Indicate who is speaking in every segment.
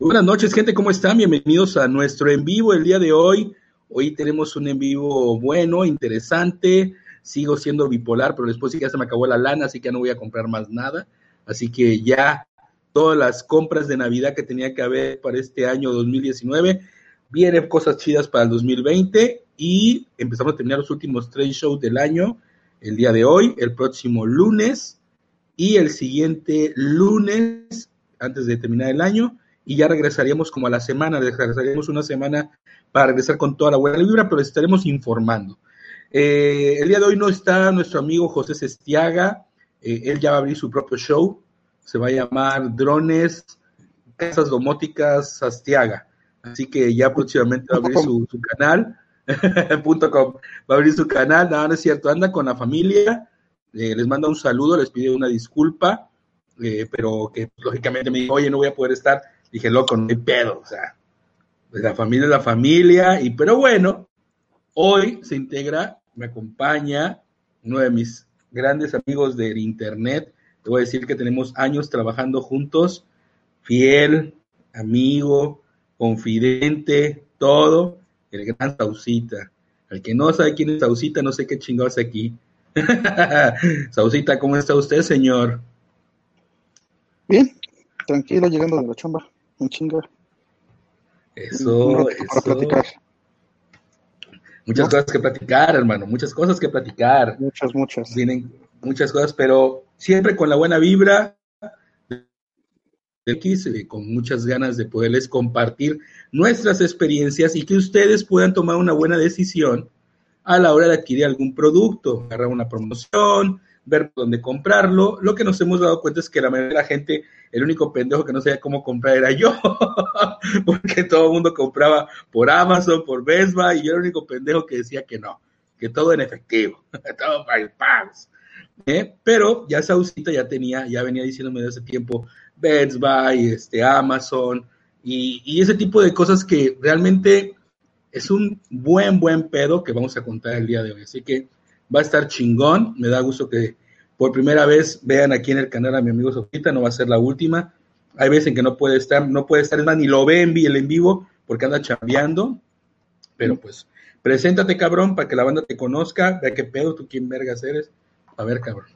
Speaker 1: Buenas noches, gente, ¿cómo están? Bienvenidos a nuestro en vivo el día de hoy. Hoy tenemos un en vivo bueno, interesante. Sigo siendo bipolar, pero después ya se me acabó la lana, así que ya no voy a comprar más nada. Así que ya todas las compras de Navidad que tenía que haber para este año 2019, vienen cosas chidas para el 2020 y empezamos a terminar los últimos tres shows del año el día de hoy, el próximo lunes y el siguiente lunes antes de terminar el año y ya regresaríamos como a la semana, regresaríamos una semana para regresar con toda la buena vibra, pero les estaremos informando. Eh, el día de hoy no está nuestro amigo José Sestiaga, eh, él ya va a abrir su propio show, se va a llamar Drones, Casas Domóticas Sastiaga, así que ya próximamente va a abrir su, canal, punto com, va a abrir su canal, no, no es cierto, anda con la familia, eh, les manda un saludo, les pide una disculpa, pero que lógicamente me dijo, oye, no voy a poder estar, dije, loco, no hay pedo, o sea, pues la familia es la familia, y pero bueno, hoy se integra, me acompaña uno de mis grandes amigos del internet, te voy a decir que tenemos años trabajando juntos, fiel, amigo, confidente, todo, el gran Sausita. El que no sabe quién es Sausita, no sé qué chingados aquí. Sausita, ¿cómo está usted, señor?
Speaker 2: Bien, tranquilo, llegando de la chamba un chingo.
Speaker 1: Eso, eso. platicar. Muchas cosas que platicar, hermano, muchas cosas que platicar.
Speaker 2: Muchas, muchas.
Speaker 1: Vienen muchas cosas, pero siempre con la buena vibra X, eh, con muchas ganas de poderles compartir nuestras experiencias y que ustedes puedan tomar una buena decisión a la hora de adquirir algún producto, agarrar una promoción, ver dónde comprarlo. Lo que nos hemos dado cuenta es que la mayoría de la gente, el único pendejo que no sabía cómo comprar era yo, porque todo el mundo compraba por Amazon, por Best Buy, y yo era el único pendejo que decía que no, que todo en efectivo, todo para ¿Eh? Pero ya Sausita ya tenía, ya venía diciéndome desde hace tiempo, Best Buy, este, Amazon, y, y ese tipo de cosas que realmente es un buen, buen pedo que vamos a contar el día de hoy. Así que va a estar chingón. Me da gusto que por primera vez vean aquí en el canal a mi amigo Sofita, no va a ser la última. Hay veces en que no puede estar, no puede estar, es más, ni lo ve en en vivo porque anda chambeando. Pero pues, preséntate, cabrón, para que la banda te conozca, vea qué pedo, tú quién vergas eres. A ver, cabrón.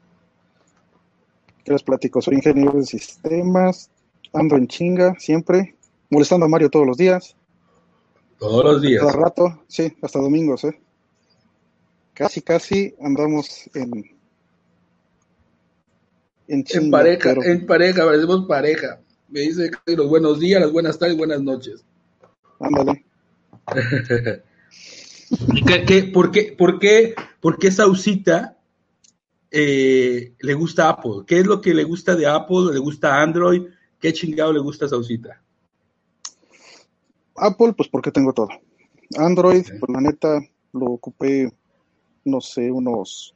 Speaker 2: ¿Qué les platico? Soy ingeniero de sistemas, ando en chinga siempre, molestando a Mario todos los días.
Speaker 1: Todos los días.
Speaker 2: Cada rato, sí, hasta domingos, ¿eh? casi, casi andamos en.
Speaker 1: En, pareja, en pareja, parecemos pareja. Me dice los buenos días, las buenas tardes, buenas noches.
Speaker 2: Ándale.
Speaker 1: ¿Qué, por, qué, por, qué, ¿Por qué Sausita eh, le gusta Apple? ¿Qué es lo que le gusta de Apple? ¿Le gusta Android? ¿Qué chingado le gusta a Sausita?
Speaker 2: Apple, pues porque tengo todo. Android, pues la neta, lo ocupé no sé, unos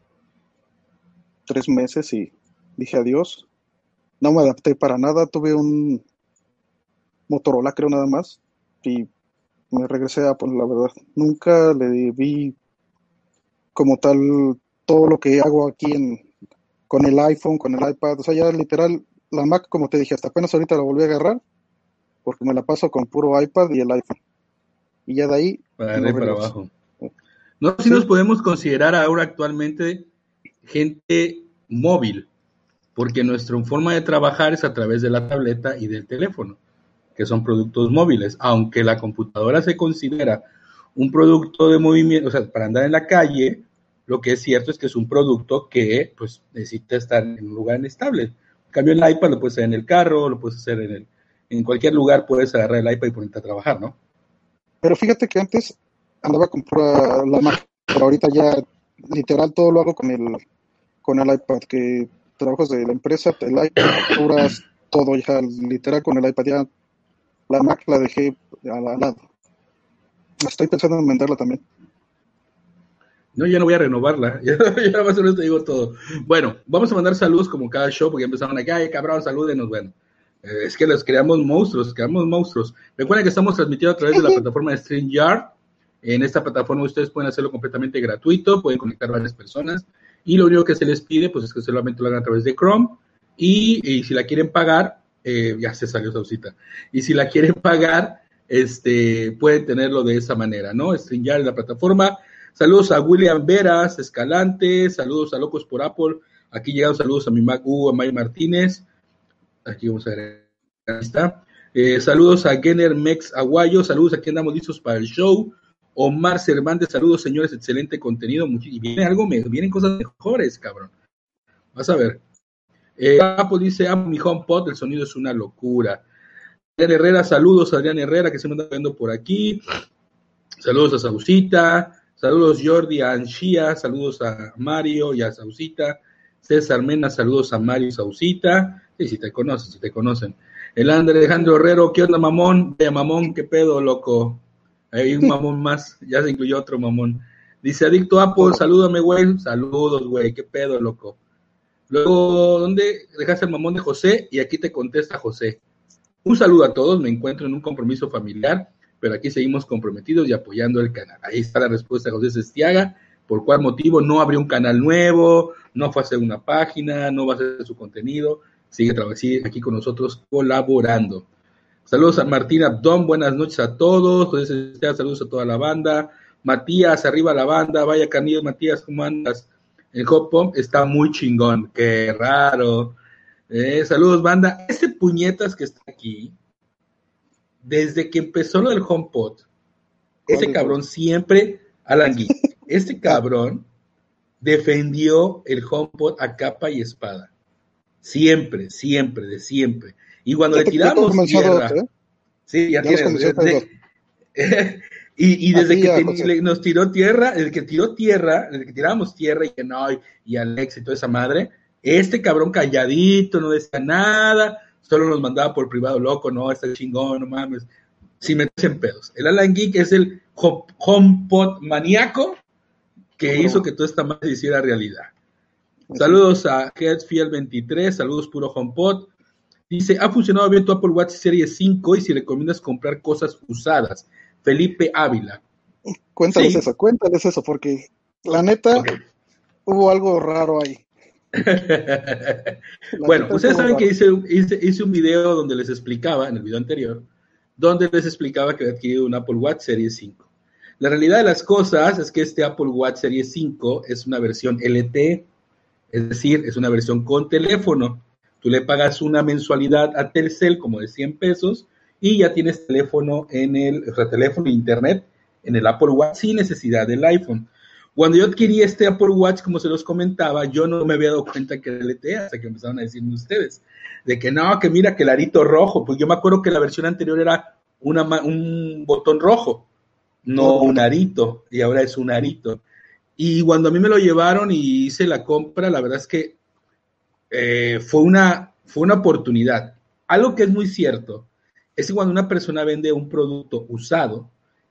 Speaker 2: tres meses y dije adiós. No me adapté para nada, tuve un Motorola creo nada más y me regresé a Apple, la verdad. Nunca le vi como tal todo lo que hago aquí en, con el iPhone, con el iPad. O sea, ya literal, la Mac, como te dije, hasta apenas ahorita la volví a agarrar porque me la paso con puro iPad y el iPhone. Y ya de ahí...
Speaker 1: Para, para abajo. No sé si nos podemos considerar ahora actualmente gente móvil, porque nuestra forma de trabajar es a través de la tableta y del teléfono, que son productos móviles, aunque la computadora se considera un producto de movimiento, o sea, para andar en la calle, lo que es cierto es que es un producto que pues necesita estar en un lugar estable. En cambio, el iPad lo puedes hacer en el carro, lo puedes hacer en el, en cualquier lugar, puedes agarrar el iPad y ponerte a trabajar, ¿no?
Speaker 2: Pero fíjate que antes andaba con pura la Mac, pero ahorita ya literal todo lo hago con el con el iPad, que trabajos de la empresa, el iPad, todo ya literal con el iPad, ya la Mac la dejé al lado. Estoy pensando en venderla también.
Speaker 1: No, ya no voy a renovarla. Ya, ya más o menos te digo todo. Bueno, vamos a mandar saludos como cada show, porque empezaron acá, ay, cabrón, salúdenos. Bueno, eh, es que los creamos monstruos, creamos monstruos. Recuerden que estamos transmitiendo a través de la plataforma de StreamYard. En esta plataforma ustedes pueden hacerlo completamente gratuito, pueden conectar varias personas y lo único que se les pide pues es que solamente lo hagan a través de Chrome y, si la quieren pagar eh, ya se salió Sausita. Y si la quieren pagar, este, pueden tenerlo de esa manera, ¿no? En la plataforma. Saludos a William Veras, Escalante, saludos a Locos por Apple. Aquí llegan saludos a mi Mac a May Martínez. Aquí vamos a ver, ahí está. Eh, saludos a Genner Mex Aguayo, saludos, aquí andamos listos para el show. Omar Cervantes, saludos señores, excelente contenido. Y viene algo, vienen cosas mejores, cabrón. Vas a ver. Eh, Apple dice, amo mi HomePod, el sonido es una locura. Adrián Herrera, saludos Adrián Herrera que se me anda viendo por aquí. Saludos a Sausita, saludos Jordi a Anshia, saludos a Mario y a Sausita. César Mena, saludos a Mario y Sausita. Sí, si te conocen, si te conocen. El Alejandro Herrero, ¿qué onda, mamón? Vaya, mamón, qué pedo, loco. Hay un mamón más, ya se incluyó otro mamón. Dice Adicto Apple, salúdame, güey. Saludos, güey, qué pedo, loco. Luego, ¿dónde dejaste el mamón de José? Y aquí te contesta José. Un saludo a todos, me encuentro en un compromiso familiar, pero aquí seguimos comprometidos y apoyando el canal. Ahí está la respuesta de José Sestiaga, por cuál motivo no abrió un canal nuevo, no fue a hacer una página, no va a hacer su contenido, sigue, aquí con nosotros colaborando. Saludos a Martín Abdón, buenas noches a todos, saludos a toda la banda. Matías, arriba la banda, vaya Canillo, Matías, ¿cómo andas? El hop pump está muy chingón, qué raro. Eh, saludos, banda. Este puñetas que está aquí, desde que empezó lo del HomePod, ese cabrón siempre, Alan este cabrón defendió el HomePod a capa y espada. Siempre, siempre, de siempre. Y cuando le tiramos tierra, ¿eh? sí, ya, tiene, y, desde que nos tiró tierra, el que tiró tierra, desde que tirábamos tierra y que no, y Alex y toda esa madre, este cabrón calladito, no decía nada, solo nos mandaba por privado, loco, no, está chingón, no mames. Si metes en pedos. El Alan Geek es el HomePod maníaco que hizo que toda esta madre se hiciera realidad. Saludos a Headfield23, saludos puro HomePod. Dice, ha funcionado bien tu Apple Watch Serie 5 y si recomiendas comprar cosas usadas. Felipe Ávila.
Speaker 2: Cuéntales eso, cuéntales eso, porque la neta hubo algo raro ahí.
Speaker 1: bueno, ustedes saben que hice, hice, un video donde les explicaba, en el video anterior, donde les explicaba que había adquirido un Apple Watch Series 5. La realidad de las cosas es que este Apple Watch Series 5 es una versión LTE, es decir, es una versión con teléfono. Tú le pagas una mensualidad a Telcel como de 100 pesos y ya tienes teléfono en el, o sea, teléfono e internet en el Apple Watch sin necesidad del iPhone. Cuando yo adquirí este Apple Watch, como se los comentaba, yo no me había dado cuenta que era LTE hasta que empezaron a decirme ustedes, de que no, que mira que el arito rojo, pues yo me acuerdo que la versión anterior era una, un botón rojo, no un arito, y ahora es un arito. Y cuando a mí me lo llevaron y hice la compra, la verdad es que eh, fue, una, fue una oportunidad. Algo que es muy cierto es que cuando una persona vende un producto usado,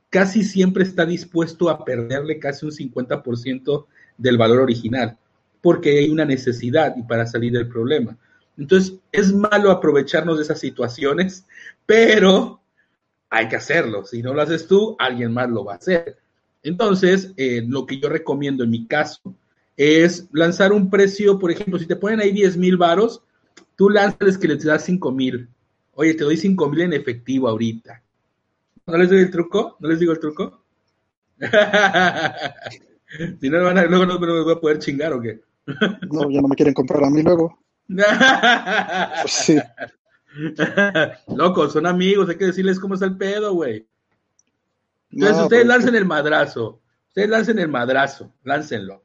Speaker 1: casi siempre está dispuesto a perderle casi un 50% del valor original, porque hay una necesidad y para salir del problema. Entonces, es malo aprovecharnos de esas situaciones, pero hay que hacerlo. Si no lo haces tú, alguien más lo va a hacer. Entonces, eh, lo que yo recomiendo en mi caso es lanzar un precio, por ejemplo, si te ponen ahí 10 mil varos, tú lanzas que les das 5 mil. Oye, te doy 5 mil en efectivo ahorita. ¿No les doy el truco? ¿No les digo el truco? si no, van a, luego no me voy a poder chingar o qué.
Speaker 2: no, ya no me quieren comprar a mí luego.
Speaker 1: sí. Loco, son amigos, hay que decirles cómo está el pedo, güey. Entonces, ustedes pues, lancen el madrazo. Ustedes lancen el madrazo, láncenlo.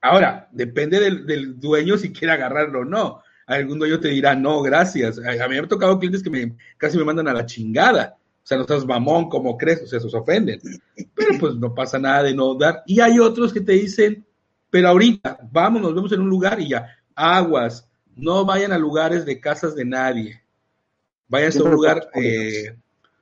Speaker 1: Ahora, depende del, del, dueño si quiere agarrarlo o no. Algún dueño te dirá, no, gracias. A, mí me ha tocado clientes que me, casi me mandan a la chingada. O sea, no estás mamón como crees, o sea, se ofenden. Pero pues no pasa nada de no dar. Y hay otros que te dicen, pero ahorita, vamos, nos vemos en un lugar y ya, aguas, no vayan a lugares de casas de nadie. Váyanse a un lugar, eh,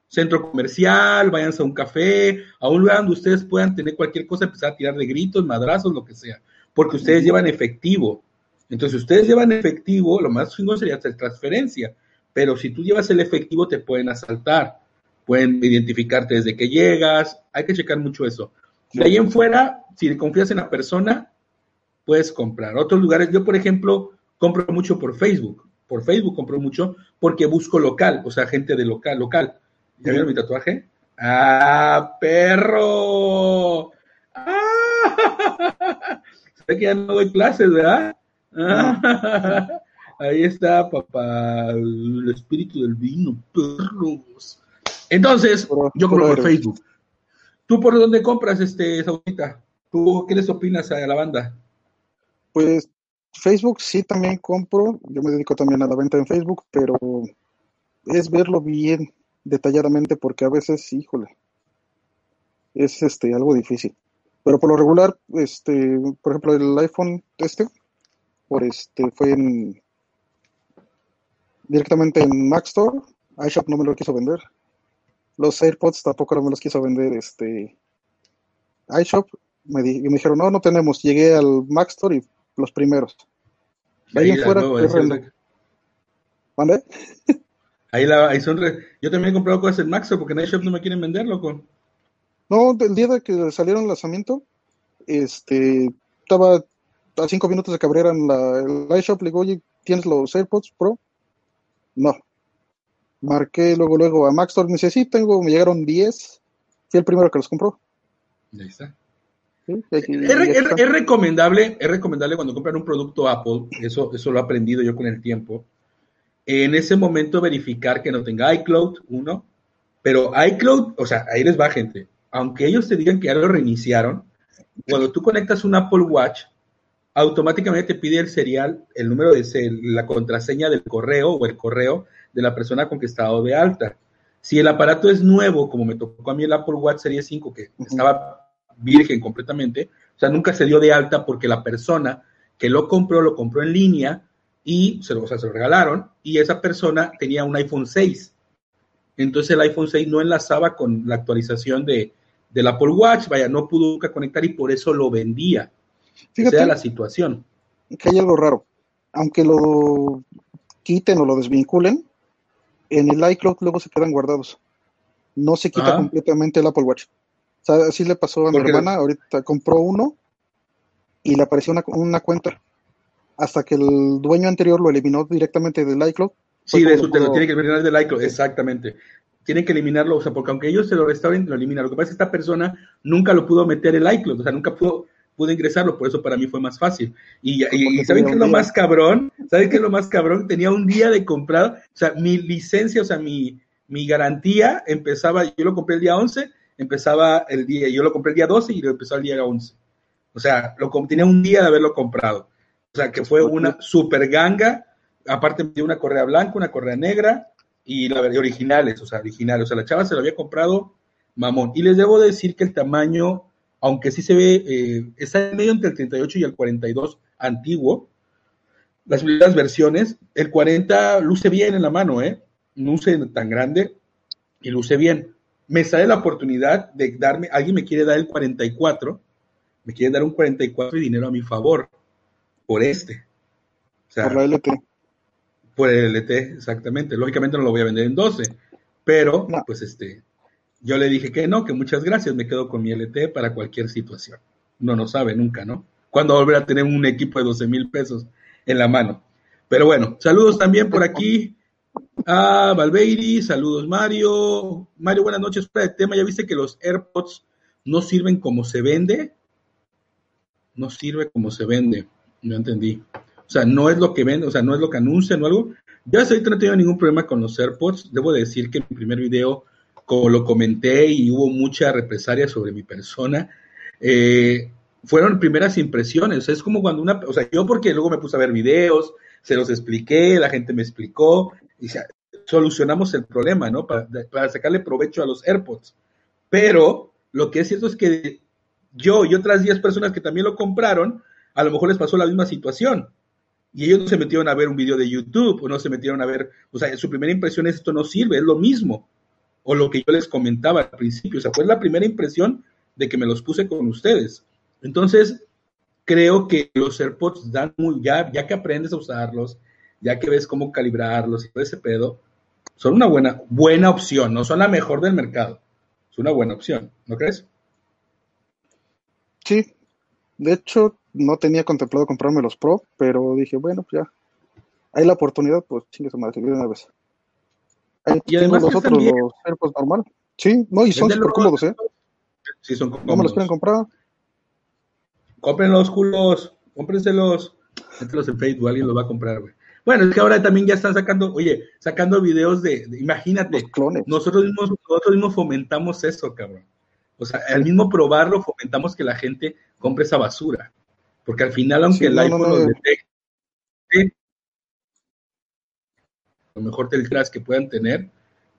Speaker 1: centro comercial, váyanse a un café, a un lugar donde ustedes puedan tener cualquier cosa, empezar a tirar de gritos, madrazos, lo que sea, porque ustedes llevan efectivo. Entonces, si ustedes llevan efectivo, lo más chingón sería hacer transferencia, pero si tú llevas el efectivo, te pueden asaltar pueden identificarte desde que llegas, hay que checar mucho eso. De ahí en fuera, si confías en la persona, puedes comprar. Otros lugares, yo por ejemplo, compro mucho por Facebook. por Facebook compro mucho porque busco local, o sea, gente de local, local. ¿Ya vieron mi tatuaje? ¡Ah, perro! ¡Ah! Que ya no doy clases, ¿verdad? Ah, ahí está, papá, el espíritu del vino, perros. Entonces, yo compro por Facebook. ¿Tú por dónde compras, este, Saudita? ¿Tú qué les opinas a la banda?
Speaker 2: Pues Facebook sí también compro, yo me dedico también a la venta en Facebook, pero es verlo bien detalladamente porque a veces, híjole, es este algo difícil. Pero por lo regular, este, por ejemplo, el iPhone este, por este, fue en directamente en Mac Store, iShop no me lo quiso vender. Los AirPods tampoco no me los quiso vender este iShop. Me, di, me dijeron, no, no tenemos. Llegué al Mac Store y los primeros.
Speaker 1: Ahí, ahí afuera, ¿Vale? Ahí, la, ahí son Yo también he comprado cosas en Mac Store porque en iShop no me quieren vender, loco.
Speaker 2: No, el día de que salieron el lanzamiento, este, estaba a cinco minutos de que abrieran la, el iShop, le digo, oye, ¿tienes los AirPods Pro? No. Marqué luego, luego a Maxtor, me dice, sí, tengo, me llegaron 10. Fui el primero que los compró.
Speaker 1: Ahí está. es, recomendable, es recomendable cuando compran un producto Apple, eso, eso lo he aprendido yo con el tiempo, en ese momento verificar que no tenga iCloud, uno, pero iCloud, o sea, ahí les va gente, aunque ellos te digan que ya lo reiniciaron, cuando tú conectas un Apple Watch, automáticamente te pide el serial, el número de la contraseña del correo o el correo de la persona con que está dado de alta. Si el aparato es nuevo, como me tocó a mí el Apple Watch Serie 5, que estaba virgen completamente, o sea, nunca se dio de alta porque la persona que lo compró, lo compró en línea y se lo, se lo regalaron, y esa persona tenía un iPhone 6. Entonces el iPhone 6 no enlazaba con la actualización de, del Apple Watch, vaya, no pudo nunca conectar y por eso lo vendía. Fíjate, sea la situación.
Speaker 2: Que hay algo raro. Aunque lo quiten o lo desvinculen, en el iCloud luego se quedan guardados. No se quita completamente el Apple Watch. O sea, así le pasó a mi hermana, ahorita compró uno y le apareció una, una, cuenta. Hasta que el dueño anterior lo eliminó directamente del iCloud.
Speaker 1: Sí, de eso te lo tiene que eliminar del iCloud, exactamente. Tienen que eliminarlo, o sea, porque aunque ellos se lo restauren, lo eliminan. Lo que pasa es que esta persona nunca lo pudo meter el iCloud, o sea, nunca pudo pude ingresarlo, por eso para mí fue más fácil. Y, ¿saben qué es lo más cabrón? ¿Saben qué es lo más cabrón? Tenía un día de comprado, o sea, mi licencia, o sea, mi, mi garantía empezaba, yo lo compré el día 11, empezaba el día, yo lo compré el día 12 y lo empezó el día 11. O sea, lo, tenía un día de haberlo comprado. O sea, que fue una super ganga, aparte de una correa blanca, una correa negra y la originales, o sea, originales. O sea, la chava se lo había comprado mamón. Y les debo decir que el tamaño aunque sí se ve, eh, está en medio entre el 38 y el 42 antiguo, las primeras versiones, el 40 luce bien en la mano, ¿eh? No luce tan grande y luce bien. Me sale la oportunidad de darme, alguien me quiere dar el 44, me quiere dar un 44 y dinero a mi favor, por este.
Speaker 2: por la LT.
Speaker 1: Por el LT, exactamente. Lógicamente no lo voy a vender en 12, pero pues este, yo le dije que no, que muchas gracias, me quedo con mi LT para cualquier situación. No no sabe nunca, ¿no? Cuando volver a tener un equipo de 12 mil pesos en la mano. Pero bueno, saludos también por aquí a Valveiri, saludos Mario. Mario, buenas noches. Para el tema, ¿ya viste que los AirPods no sirven como se vende? No sirve como se vende, no entendí. O sea, no es lo que vende, o sea, no es lo que anuncian o algo. Yo hasta ahorita no he tenido ningún problema con los AirPods. Debo decir que en mi primer video como lo comenté y hubo mucha represalia sobre mi persona, eh, fueron primeras impresiones. Es como cuando una, o sea, yo porque luego me puse a ver videos, se los expliqué, la gente me explicó y solucionamos el problema, ¿no? Para, para, sacarle provecho a los AirPods. Pero lo que es cierto es que yo y otras 10 personas que también lo compraron, a lo mejor les pasó la misma situación. Y ellos no se metieron a ver un video de YouTube o no se metieron a ver, o sea, su primera impresión es esto no sirve, es lo mismo o lo que yo les comentaba al principio. O sea, fue la primera impresión de que me los puse con ustedes. Entonces, creo que los AirPods dan muy, ya, ya que aprendes a usarlos, ya que ves cómo calibrarlos y todo ese pedo, son una buena, buena opción, no son la mejor del mercado. Es una buena opción, ¿no crees?
Speaker 2: Sí, de hecho, no tenía contemplado comprarme los Pro, pero dije, bueno, pues ya, hay la oportunidad, pues chingue su madre, de una vez. Ahí
Speaker 1: Y
Speaker 2: tengo los otros,
Speaker 1: bien.
Speaker 2: los AirPods normal. Sí, no, y son súper cómodos, ¿eh?
Speaker 1: Sí, son
Speaker 2: No me los
Speaker 1: cómodos.
Speaker 2: quieren comprar.
Speaker 1: Cómprenlos, culos. Cómprenselos. Mételos en Facebook, alguien los va a comprar, güey. Bueno, es que ahora también ya están sacando, oye, sacando videos de, de- imagínate,
Speaker 2: Los clones.
Speaker 1: nosotros mismos, nosotros mismos fomentamos eso, cabrón. O sea, al mismo probarlo, fomentamos que la gente compre esa basura. Porque al final, aunque
Speaker 2: Sí,
Speaker 1: el
Speaker 2: no,
Speaker 1: iPhone
Speaker 2: no.
Speaker 1: los detecte, lo mejor del crash que puedan tener,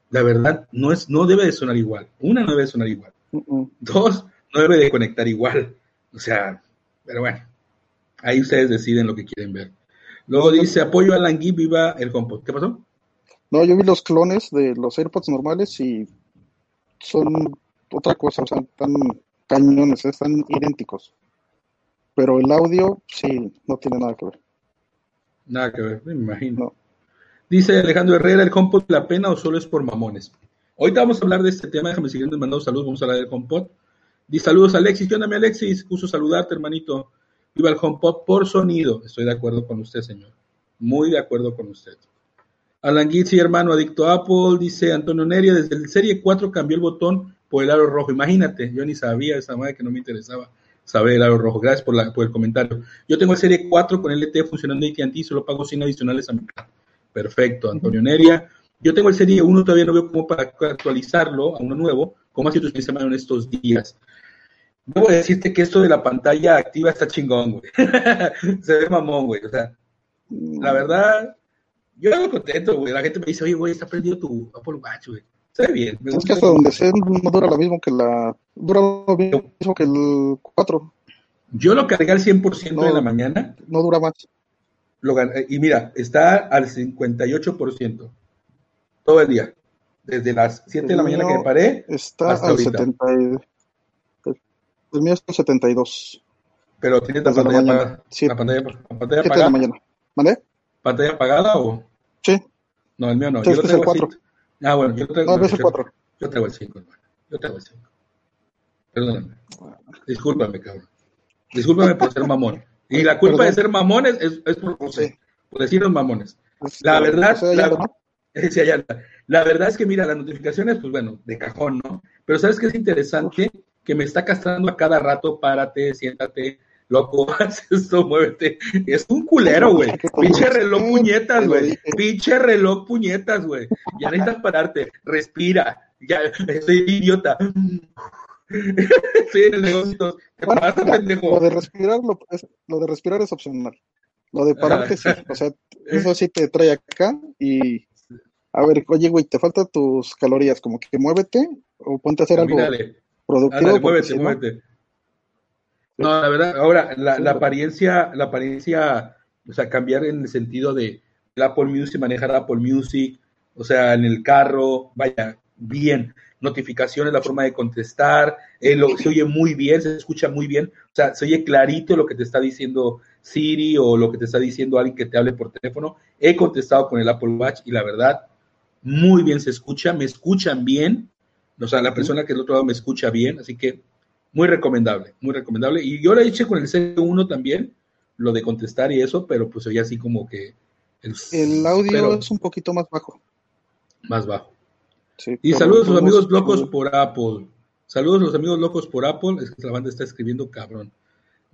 Speaker 1: la verdad, no es, no debe de sonar igual. Una no debe de sonar igual. Dos, no debe de conectar igual. O sea, pero bueno, ahí ustedes deciden lo que quieren ver. Luego dice, apoyo a Langui, viva el HomePod. ¿Qué pasó?
Speaker 2: No, yo vi los clones de los AirPods normales y son otra cosa, o sea, están cañones, están idénticos. Pero el audio, sí, no tiene nada que ver.
Speaker 1: Nada que ver, me imagino.
Speaker 2: No.
Speaker 1: Dice Alejandro Herrera, ¿el HomePod la pena o solo es por mamones? Ahorita vamos a hablar de este tema, déjame seguir mandando saludos, vamos a hablar del HomePod. Dice saludos Alexis, ¿qué onda mi Alexis? Gusto saludarte, hermanito. Viva el HomePod por sonido. Estoy de acuerdo con usted, señor. Muy de acuerdo con usted. Alan Gitzi, hermano, adicto a Apple, dice Antonio Neria, desde el Serie 4 cambió el botón por el aro rojo. Imagínate, yo ni sabía esa madre que no me interesaba saber el aro rojo. Gracias por, la, por el comentario. Yo tengo el Serie 4 con LTE funcionando AT&T, solo pago 100 adicionales a mi plan. Perfecto, Antonio Neria. Yo tengo el Serie 1, todavía no veo cómo para actualizarlo a uno nuevo. ¿Cómo ha sido tu sistema en estos días? Debo decirte que esto de la pantalla activa está chingón, güey. Se ve mamón, güey. O sea, la verdad, yo hago contento, güey. La gente me dice, oye, güey, está prendido tu Apple Watch, güey. Se ve bien. me
Speaker 2: Es que hasta donde sé no dura lo mismo que la... Dura lo mismo que el 4,
Speaker 1: Yo lo cargué al 100%
Speaker 2: No.
Speaker 1: de la mañana
Speaker 2: no dura más.
Speaker 1: lo gan- y mira, está al 58% todo el día. Desde las 7 de la mañana que me paré,
Speaker 2: Está
Speaker 1: Hasta
Speaker 2: al
Speaker 1: ahorita.
Speaker 2: 70. y- El, mío está al 72.
Speaker 1: pero tienes la
Speaker 2: la
Speaker 1: pantalla
Speaker 2: mañana.
Speaker 1: apagada.
Speaker 2: Sí.
Speaker 1: La pantalla, la pantalla
Speaker 2: 7 de la
Speaker 1: apagada.
Speaker 2: mañana. ¿Vale?
Speaker 1: ¿Pantalla apagada o...?
Speaker 2: Sí.
Speaker 1: No, el mío no.
Speaker 2: Sí,
Speaker 1: Yo lo
Speaker 2: es el
Speaker 1: traigo así.
Speaker 2: 4.
Speaker 1: Ah, bueno, yo traigo.
Speaker 2: No, no
Speaker 1: yo-
Speaker 2: 4.
Speaker 1: Yo traigo el 5, hermano. Yo traigo el 5. Perdóname. Discúlpame, cabrón. Discúlpame por ser mamón. Y la culpa
Speaker 2: Perdón.
Speaker 1: de ser mamones es, es por José,
Speaker 2: Sí.
Speaker 1: por decirnos mamones.
Speaker 2: Este,
Speaker 1: La verdad,
Speaker 2: sea,
Speaker 1: la. La verdad es que, mira, las notificaciones, pues bueno, de cajón, ¿no? Pero ¿sabes qué es interesante? Que me está castrando a cada rato, párate, siéntate, loco, haz esto, muévete. Es un culero, güey. Pinche reloj puñetas, güey. Pinche reloj puñetas, güey. Ya necesitas pararte, respira. Ya, estoy idiota. Estoy en el negocio. ¿Qué
Speaker 2: Bueno,
Speaker 1: pasa,
Speaker 2: Lo
Speaker 1: pendejo?
Speaker 2: de respirar, lo, es- lo de respirar es opcional. Lo de pararte sí, o sea, eso sí te trae acá y a ver, oye, güey, te faltan tus calorías, como que muévete o ponte a hacer algo productivo.
Speaker 1: Ándale, muévete,
Speaker 2: si
Speaker 1: muévete. No, la verdad, ahora, la, la apariencia, la apariencia, o sea, cambiar en el sentido de el Apple Music, manejar Apple Music, o sea, en el carro, vaya, bien. Notificaciones, la forma de contestar, eh, lo- se oye muy bien, se escucha muy bien, o sea, se oye clarito lo que te está diciendo Siri o lo que te está diciendo alguien que te hable por teléfono. He contestado con el Apple Watch y la verdad, muy bien se escucha, me escuchan bien, o sea, la persona que del otro lado me escucha bien, así que muy recomendable, muy recomendable. Y yo lo hice con el C1 también, lo de contestar y eso, pero pues oye así como que el,
Speaker 2: El audio
Speaker 1: pero
Speaker 2: es un poquito más bajo.
Speaker 1: más bajo.
Speaker 2: Sí,
Speaker 1: Y saludos a los amigos locos
Speaker 2: como-
Speaker 1: por Apple. Saludos a los amigos locos por Apple. Es que la banda está escribiendo cabrón.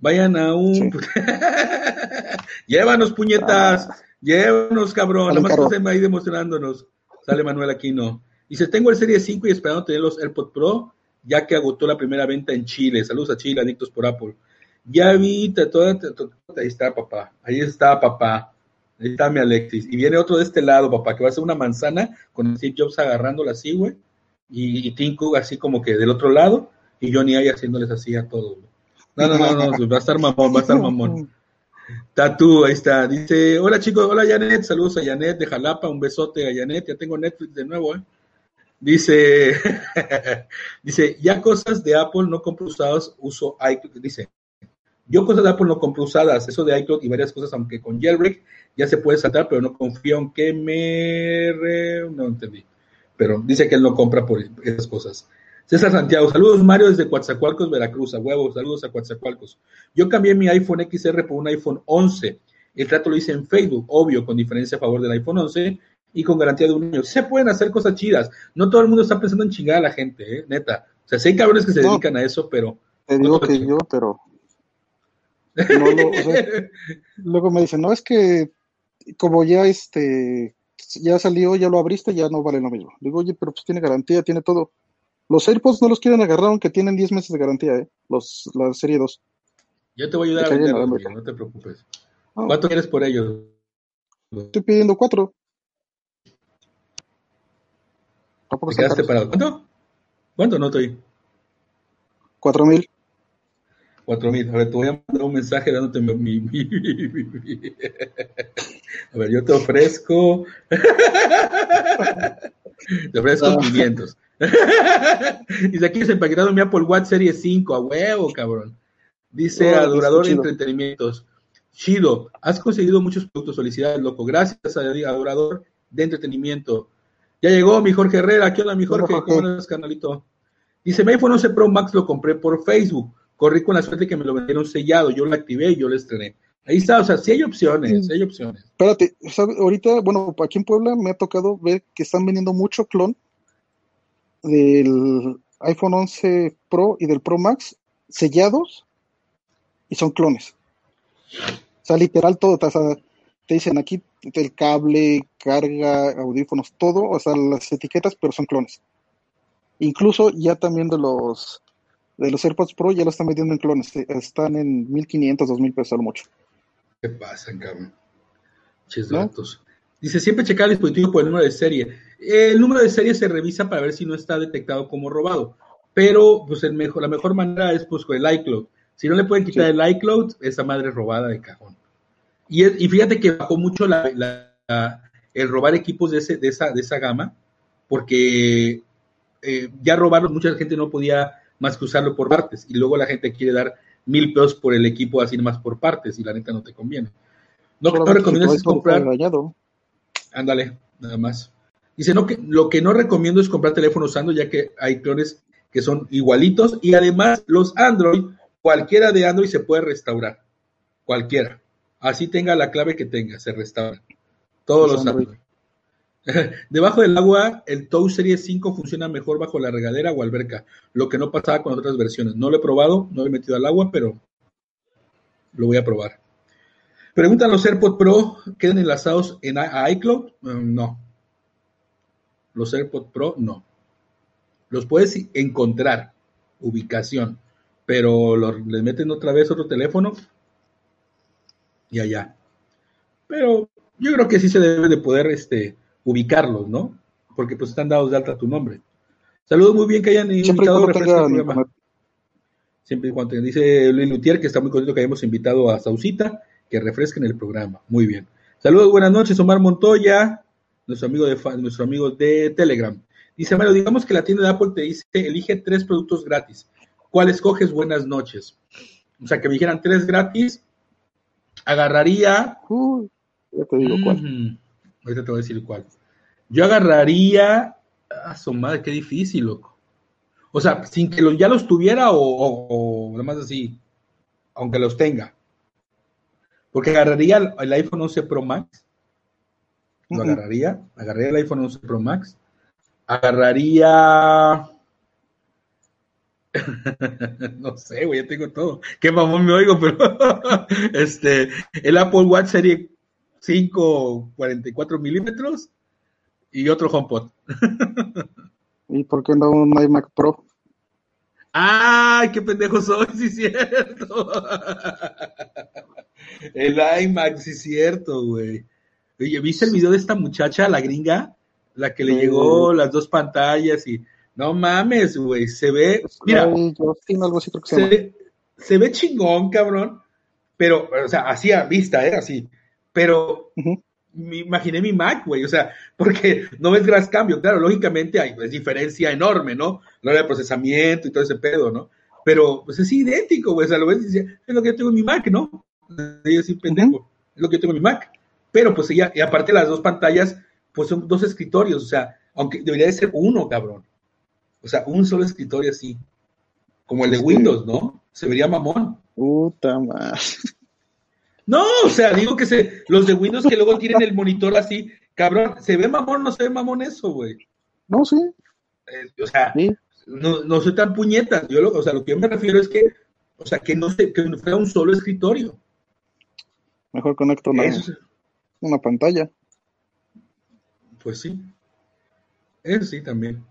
Speaker 1: Vayan a un.
Speaker 2: Sí.
Speaker 1: Llévanos, puñetas.
Speaker 2: Ah.
Speaker 1: Llévanos, cabrón. Nada más estén ahí demostrándonos. Sale Manuel Aquino. Dice: Tengo el Serie 5 y esperando tener los AirPod Pro, ya que agotó la primera venta en Chile. Saludos a Chile, adictos por Apple. Ya vi, toda- ahí está, papá. Ahí está, papá. Ahí está mi Alexis. Y viene otro de este lado, papá, que va a ser una manzana con Steve Jobs agarrándola así, güey. Y, y Cook así como que del otro lado. Y Johnny ahí haciéndoles así a todos. No, no, no, no, va a estar mamón, va a estar mamón. Tatu, ahí está. Dice, hola chicos, hola Janet, saludos a Janet de Jalapa, un besote a Janet, ya tengo Netflix de nuevo, ¿eh? Dice, dice, ya cosas de Apple no compro usadas, uso iCloud. Dice, yo cosas de Apple no compro usadas, eso de iCloud y varias cosas, aunque con jailbreak ya se puede saltar, pero no confío en que me... No entendí. Pero dice que él no compra por esas cosas. César Santiago, saludos Mario desde Coatzacoalcos, Veracruz, a huevos, saludos a Coatzacoalcos. Yo cambié mi iPhone XR por un iPhone 11 El trato lo hice en Facebook, obvio, con diferencia a favor del iPhone 11 y con garantía de un año. Se pueden hacer cosas chidas. No todo el mundo está pensando en chingar a la gente, ¿eh? neta. O sea, sí hay cabrones que se dedican a eso, pero...
Speaker 2: Te digo que yo, pero... luego me dicen, no, es que como ya este ya salió, ya lo abriste, ya no vale lo mismo. Digo, oye, pero pues tiene garantía, tiene todo. Los AirPods no los quieren agarrar aunque tienen 10 meses de garantía, ¿eh? Los, la serie 2.
Speaker 1: Yo te voy a ayudar a venderlos, no te preocupes. ¿Cuánto quieres por ellos?
Speaker 2: Estoy pidiendo cuatro.
Speaker 1: ¿Te quedaste parado? ¿Cuánto? ¿Cuánto no estoy?
Speaker 2: Cuatro mil.
Speaker 1: Cuatro mil. A ver, te voy a mandar un mensaje dándote mi, A ver, yo te ofrezco. te ofrezco 500. Dice aquí se empaquetado mi Apple Watch Serie 5, a huevo, cabrón. Dice Adorador de Entretenimientos. Chido, has conseguido muchos productos. Felicidades, loco. Gracias a Adorador de Entretenimiento. Ya llegó mi Jorge Herrera. ¿Qué onda, mi Jorge? ¿Cómo andas, canalito? Dice, mi iPhone 11 Pro Max lo compré por Facebook. Corrí con la suerte que me lo vendieron sellado. Yo lo activé y yo lo estrené. Ahí está, o sea, sí hay opciones, sí hay opciones.
Speaker 2: Espérate, ahorita, bueno, aquí en Puebla me ha tocado ver que están vendiendo mucho clon del iPhone 11 Pro y del Pro Max sellados y son clones. O sea, literal todo, o sea, te dicen aquí el cable, carga, audífonos, todo, o sea, las etiquetas, pero son clones. Incluso ya también de los de los AirPods Pro ya lo están vendiendo en clones, están en 1500, 2000 pesos a lo mucho.
Speaker 1: ¿Qué pasa, cabrón? Ches Dice, siempre checar el dispositivo por el número de serie. El número de serie se revisa para ver si no está detectado como robado. Pero, pues, el mejor, la mejor manera es, pues, con el iCloud. Si no le pueden quitar el iCloud, esa madre es robada de cajón. Y, y fíjate que bajó mucho la, el robar equipos de, ese, de, esa, de esa gama, porque eh, ya robarlos, mucha gente no podía más que usarlo por partes. Y luego la gente quiere dar mil pesos por el equipo así más por partes y la neta no te conviene. No, no recomiendo es comprar. Ándale, nada más. Dice, no, que lo que no recomiendo es comprar teléfono usando, ya que hay clones que son igualitos y además los Android, cualquiera de Android se puede restaurar. Cualquiera. Así tenga la clave que tenga, se restaura. Todos los, Android. Debajo del agua, el Tow Serie 5 funciona mejor bajo la regadera o alberca, lo que no pasaba con otras versiones. No lo he probado, no lo he metido al agua, pero lo voy a probar. Preguntan los AirPods Pro, ¿quedan enlazados en iCloud? Mm, no. Los AirPods Pro, no. Los puedes encontrar, ubicación, pero les meten otra vez otro teléfono y allá. Pero yo creo que sí se debe de poder este, ubicarlos, ¿no? Porque pues están dados de alta tu nombre. Saludos muy bien que hayan invitado a programa. Siempre y cuando dice Luis Lutier que está muy contento que hayamos invitado a Sausita que refresquen el programa. Muy bien. Saludos, buenas noches, Omar Montoya, nuestro amigo de nuestro amigo de Telegram. Dice Mario, digamos que la tienda de Apple te dice, elige tres productos gratis. ¿Cuál escoges? Buenas noches. O sea, que me dijeran tres gratis, agarraría.
Speaker 2: ya te digo cuál.
Speaker 1: Ahorita te voy a decir cuál. Yo agarraría. A su madre, qué difícil, loco. O sea, sin que ya los tuviera o, o, nada más así, aunque los tenga. Porque agarraría el, iPhone 11 Pro Max. Lo agarraría. Agarraría el iPhone 11 Pro Max. Agarraría. no sé, güey, ya tengo todo. Qué mamón me oigo, pero este, el Apple Watch Serie 5 44 milímetros y otro HomePod.
Speaker 2: ¿Y por qué no un iMac Pro?
Speaker 1: ¡Ay, qué pendejo soy! Sí, cierto. El iMac, sí, cierto, güey. Oye, ¿viste el video de esta muchacha, la gringa? La que le llegó las dos pantallas y. No mames, güey. Se ve. Mira. se, se, ve chingón, cabrón. Pero, o sea, así a vista, ¿eh? Así pero me imaginé mi Mac, güey, o sea, porque no ves gran cambio. Claro, lógicamente hay es diferencia enorme, ¿no? La hora de procesamiento y todo ese pedo, ¿no? Pero pues es idéntico, güey, o sea, lo ves y dices, es lo que yo tengo en mi Mac, ¿no? Yo sí, pendejo, es lo que yo tengo en mi Mac. Pero pues ya, y aparte las dos pantallas, pues son dos escritorios, o sea, aunque debería de ser uno, cabrón. O sea, un solo escritorio así, como el de Windows, ¿no? Se vería mamón.
Speaker 2: Puta madre.
Speaker 1: No, o sea, digo que se, los de Windows que luego tienen el monitor así, cabrón, ¿se ve mamón no se ve mamón eso, güey?
Speaker 2: No, sí.
Speaker 1: Eh, o sea, no, no soy tan puñetas. Yo lo, o sea, lo que yo me refiero es que, o sea, que no, se, que fuera un solo escritorio.
Speaker 2: Mejor conecto una, una pantalla.
Speaker 1: Pues sí. Eso sí también.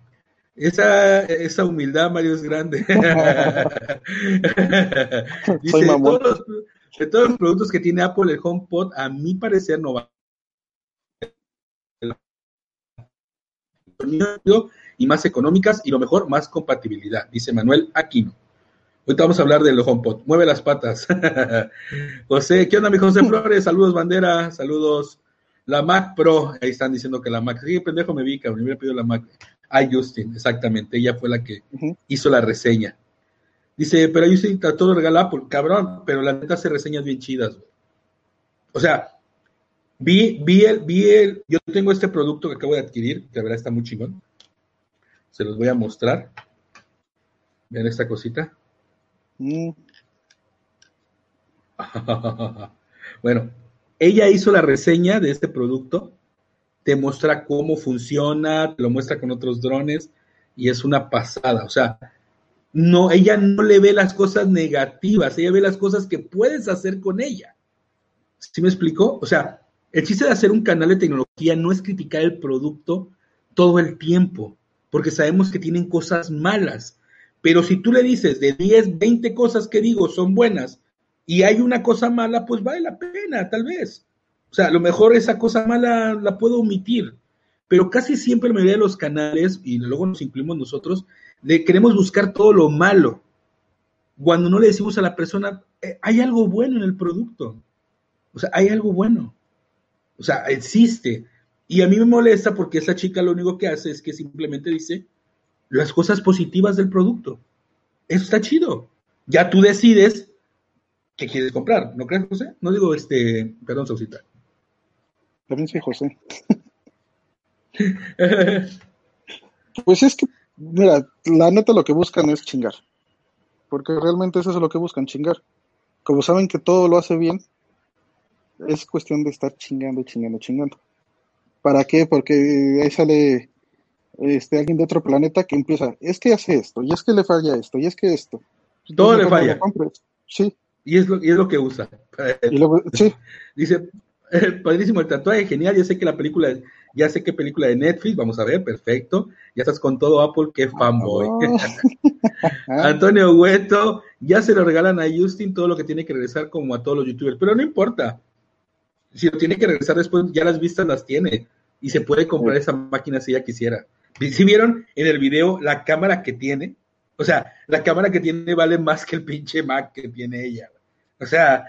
Speaker 1: Esa, esa humildad, Mario, es grande. Dice, de todos, los, de todos los productos que tiene Apple, el HomePod, a mi parecer no va y más económicas y lo mejor, más compatibilidad, dice Manuel Aquino. Ahorita vamos a hablar del HomePod. Mueve las patas. José, ¿qué onda, mi José Flores? Saludos, bandera. Saludos. La Mac Pro. Ahí están diciendo que la Mac. Sí, pendejo me vi, cabrón. Me hubiera pedido la Mac. Ah, Justin, exactamente. Ella fue la que hizo la reseña. Dice, pero Justin trató de regalar. Cabrón, pero la neta hace reseñas bien chidas. O sea, vi, vi el, vi el, yo tengo este producto que acabo de adquirir, que la verdad está muy chingón. Se los voy a mostrar. Vean esta cosita. Mm. bueno, ella hizo la reseña de este producto, te muestra cómo funciona, te lo muestra con otros drones y es una pasada. O sea, no, ella no le ve las cosas negativas, ella ve las cosas que puedes hacer con ella. ¿Sí me explicó? O sea, el chiste de hacer un canal de tecnología no es criticar el producto todo el tiempo, porque sabemos que tienen cosas malas. Pero si tú le dices de 10, 20 cosas que digo son buenas y hay una cosa mala, pues vale la pena, tal vez. O sea, a lo mejor esa cosa mala la puedo omitir. Pero casi siempre la mayoría de los canales, y luego nos incluimos nosotros, le queremos buscar todo lo malo. Cuando no le decimos a la persona, eh, hay algo bueno en el producto. O sea, hay algo bueno. O sea, existe. Y a mí me molesta porque esa chica lo único que hace es que simplemente dice, las cosas positivas del producto. Eso está chido. Ya tú decides qué quieres comprar, ¿no crees, José? No digo este, perdón, Sausita.
Speaker 2: También soy José. pues es que, mira, la neta lo que buscan es chingar. Porque realmente eso es lo que buscan, chingar. Como saben que todo lo hace bien, es cuestión de estar chingando, chingando, chingando. ¿Para qué? Porque ahí sale este, alguien de otro planeta que empieza, es que hace esto, y es que le falla esto, y es que esto.
Speaker 1: Todo le falla.
Speaker 2: Sí.
Speaker 1: Y es, lo, y es lo que usa.
Speaker 2: sí.
Speaker 1: Dice, padrísimo el tatuaje, genial, ya sé que la película, ya sé qué película de Netflix, vamos a ver, perfecto. Ya estás con todo Apple, qué fanboy. Antonio Hueto, ya se lo regalan a Justin todo lo que tiene que regresar como a todos los youtubers, pero no importa. Si lo tiene que regresar después, ya las vistas las tiene y se puede comprar esa máquina si ella quisiera. Si vieron en el video la cámara que tiene, o sea, la cámara que tiene vale más que el pinche Mac que tiene ella. O sea,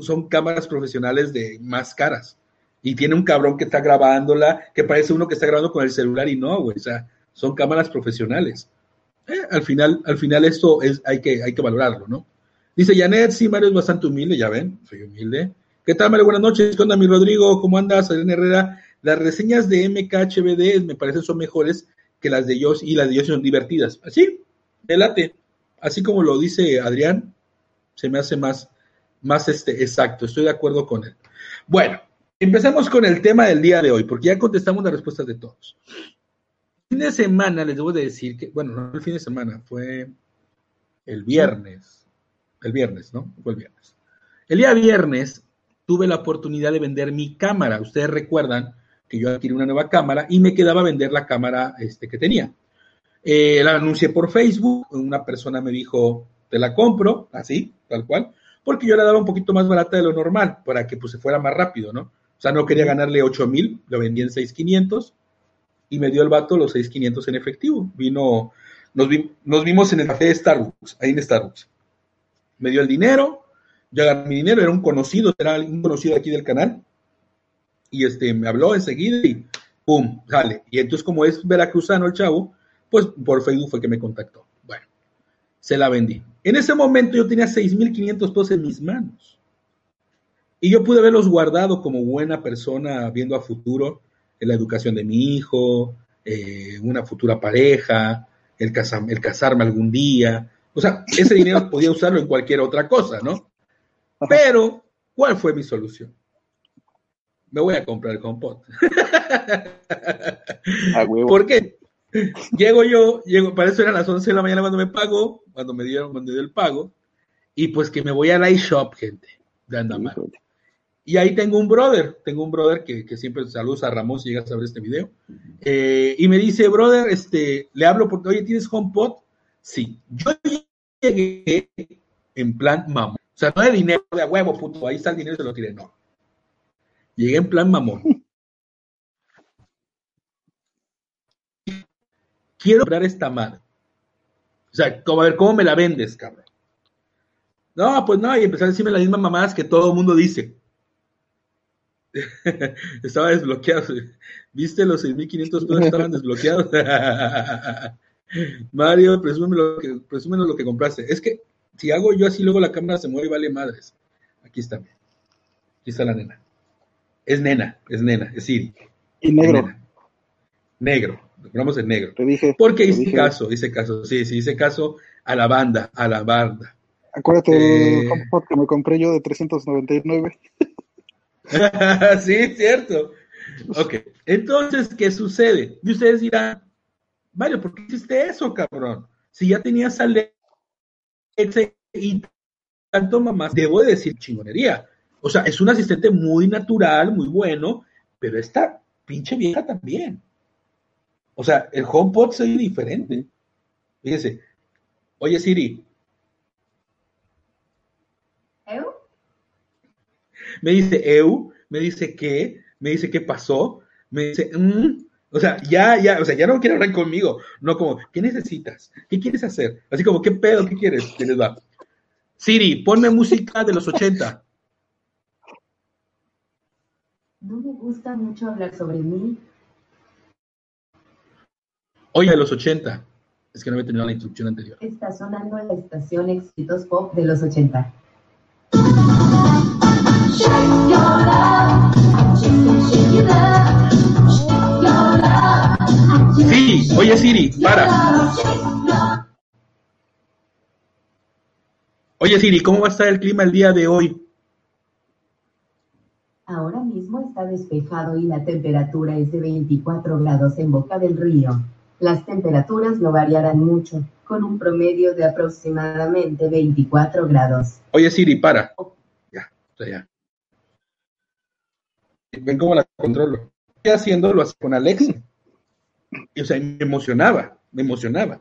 Speaker 1: son cámaras profesionales de más caras. Y tiene un cabrón que está grabándola, que parece uno que está grabando con el celular y no, güey. O sea, son cámaras profesionales. Eh, al final, al final esto es, hay que, hay que valorarlo, ¿no? Dice Janet, sí, Mario es bastante humilde, ya ven, soy humilde. ¿Qué tal, Mario? Buenas noches. ¿Qué onda, mi Rodrigo? ¿Cómo andas? Adrián Herrera. Las reseñas de MKHBD me parecen son mejores que las de ellos y las de ellos son divertidas. Así, delate. Así como lo dice Adrián, se me hace más, más este, exacto. Estoy de acuerdo con él. Bueno, empecemos con el tema del día de hoy, porque ya contestamos las respuestas de todos. El fin de semana, les debo de decir que, bueno, no el fin de semana, fue el viernes. El viernes, ¿no? Fue el viernes. El día viernes tuve la oportunidad de vender mi cámara. Ustedes recuerdan que yo adquirí una nueva cámara y me quedaba vender la cámara este, que tenía. Eh, la anuncié por Facebook, una persona me dijo, te la compro, así, tal cual, porque yo la daba un poquito más barata de lo normal, para que pues se fuera más rápido, ¿no? O sea, no quería ganarle 8 mil, lo vendí en 6,500 y me dio el vato los 6,500 en efectivo. Vino, nos, nos vimos en el café de Starbucks, ahí en Starbucks. Me dio el dinero, yo agarré mi dinero, era un conocido, era un conocido aquí del canal, y este, me habló enseguida y pum, sale. Y entonces como es veracruzano el chavo, pues por Facebook fue que me contactó. Bueno, se la vendí. En ese momento yo tenía 6.500 pesos en mis manos. Y yo pude haberlos guardado como buena persona viendo a futuro en la educación de mi hijo, eh, una futura pareja, el, el casarme algún día. O sea, ese dinero podía usarlo en cualquier otra cosa, ¿no? Pero ¿Cuál fue mi solución? Me voy a comprar el HomePod. ¿Por qué? Llego yo, llego, para eso eran las 11 de la mañana cuando me pagó, cuando me dieron, cuando dio el pago, y pues que me voy al iShop, gente, de Andamar. Y ahí tengo un brother, tengo un brother que, que siempre saludos a Ramón si llegas a ver este video. Eh, y me dice, brother, este, le hablo porque, oye, ¿tienes HomePod? Sí. Yo llegué en plan mamón. O sea, no de dinero de huevo, puto, ahí está el dinero, se lo tiré, no. Llegué en plan mamón. Quiero comprar esta madre. O sea, como, a ver, ¿cómo me la vendes, cabrón? No, pues no, y empezar a decirme las mismas mamadas que todo el mundo dice. Estaba desbloqueado. ¿Viste los 6.500 pesos estaban desbloqueados? Mario, presúmeme lo, que, lo que compraste. Es que si hago yo así, luego la cámara se mueve y vale madres. Aquí está. Aquí está la nena. Es nena, es nena, es Siri.
Speaker 2: Y negro.
Speaker 1: Negro, ponemos en negro. Te dije. Porque hice caso, hice caso, sí, sí, hice caso a la banda, a la banda.
Speaker 2: Acuérdate del eh, que me compré yo de 399.
Speaker 1: sí, cierto. Ok, entonces, ¿qué sucede? Y ustedes dirán, Mario, ¿por qué hiciste eso, cabrón? Si ya tenías Alexa y tanto mamás, debo decir chingonería. O sea, es un asistente muy natural, muy bueno, pero esta pinche vieja también. O sea, el HomePod se diferente. Fíjese, oye Siri. ¿Eu? Me dice Eu, me dice qué, me dice qué pasó, me dice, mm". o sea, ya, ya, o sea, ya no quiere hablar conmigo, no como, ¿qué necesitas? ¿Qué quieres hacer? Así como, ¿qué pedo? ¿Qué quieres? ¿Qué les va? Siri, ponme música de los 80.
Speaker 3: No me gusta mucho hablar sobre mí.
Speaker 1: Oye, de los 80. Es que no había tenido la instrucción anterior.
Speaker 3: Está sonando en la estación Éxitos Pop de los 80.
Speaker 1: Sí, oye Siri, para. Oye Siri, ¿cómo va a estar el clima el día de hoy?
Speaker 3: Ahora mismo está despejado y la temperatura es de 24 grados en Boca del Río. Las temperaturas no variarán mucho, con un promedio de aproximadamente 24 grados.
Speaker 1: Oye Siri, para. Ya, o ya. Ven cómo la controlo. Estoy haciéndolo con Alexa. O sea, me emocionaba, me emocionaba.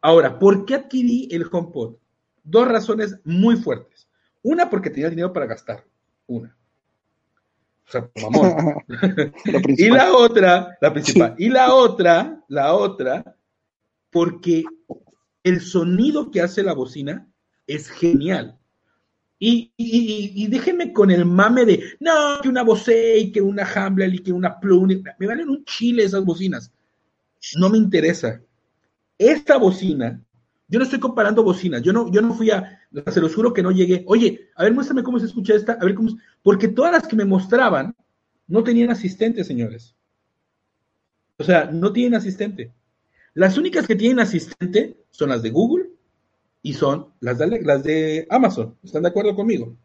Speaker 1: Ahora, ¿por qué adquirí el HomePod? Dos razones muy fuertes. Una, porque tenía dinero para gastar. Una. O sea, mamón. y la otra, la principal. Y la otra, la otra, porque el sonido que hace la bocina es genial. Y, y, déjenme con el mame de, no, que una Bose y que una Hamble y que una Plum, me valen un chile esas bocinas. No me interesa. Esta bocina, yo no estoy comparando bocinas, yo no, yo no fui a, se los juro que no llegué, oye, a ver, muéstrame cómo se escucha esta, a ver cómo, porque todas las que me mostraban no tenían asistente, señores. O sea, no tienen asistente. Las únicas que tienen asistente son las de Google y son las de, las de Amazon. ¿Están de acuerdo conmigo?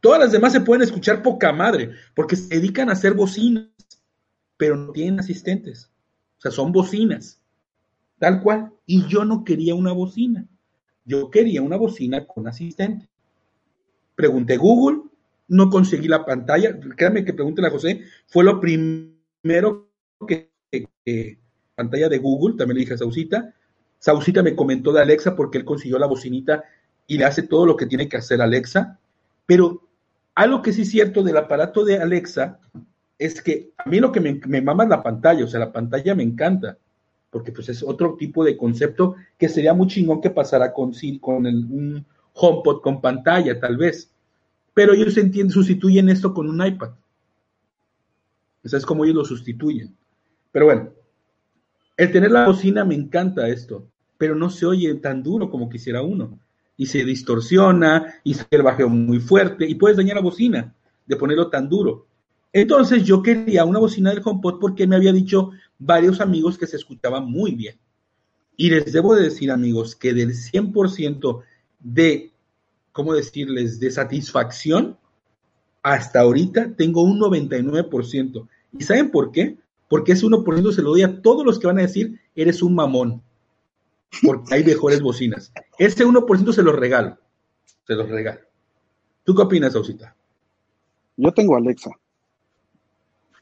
Speaker 1: Todas las demás se pueden escuchar poca madre, porque se dedican a hacer bocinas, pero no tienen asistentes. O sea, son bocinas, tal cual. Y yo no quería una bocina. Yo quería una bocina con asistente. Pregunté Google, no conseguí la pantalla. Créanme que pregúntenle a José, fue lo primero que, que, pantalla de Google, también le dije a Sausita, Sausita me comentó de Alexa porque él consiguió la bocinita y le hace todo lo que tiene que hacer Alexa. Pero algo que sí es cierto del aparato de Alexa es que a mí lo que me, mama es la pantalla, o sea, la pantalla me encanta, porque pues es otro tipo de concepto que sería muy chingón que pasara con, con un HomePod con pantalla, tal vez. Pero ellos sustituyen esto con un iPad. Esa es como ellos lo sustituyen. Pero bueno, el tener la bocina me encanta esto, pero no se oye tan duro como quisiera uno. Y se distorsiona, y se el bajeo muy fuerte, y puedes dañar la bocina de ponerlo tan duro. Entonces yo quería una bocina del HomePod porque me había dicho varios amigos que se escuchaba muy bien. Y les debo decir, amigos, que del 100% de ¿cómo decirles?, de satisfacción, hasta ahorita tengo un 99%. ¿Y saben por qué? Porque ese 1% se lo doy a todos los que van a decir, eres un mamón, porque hay mejores bocinas. Ese 1% se los regalo, se los regalo. ¿Tú qué opinas, Ausita?
Speaker 2: Yo tengo Alexa,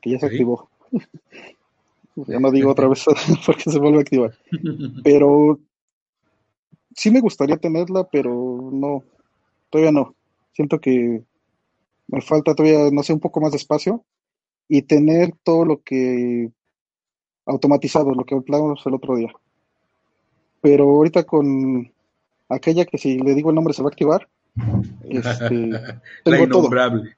Speaker 2: que ya se activó. Ya no digo otra vez porque se vuelve a activar. Pero sí me gustaría tenerla, pero no, todavía no. Siento que me falta todavía, no sé, un poco más de espacio y tener todo lo que automatizado, lo que hablamos el otro día. Pero ahorita con aquella que si le digo el nombre se va a activar, este,
Speaker 1: tengo La innombrable.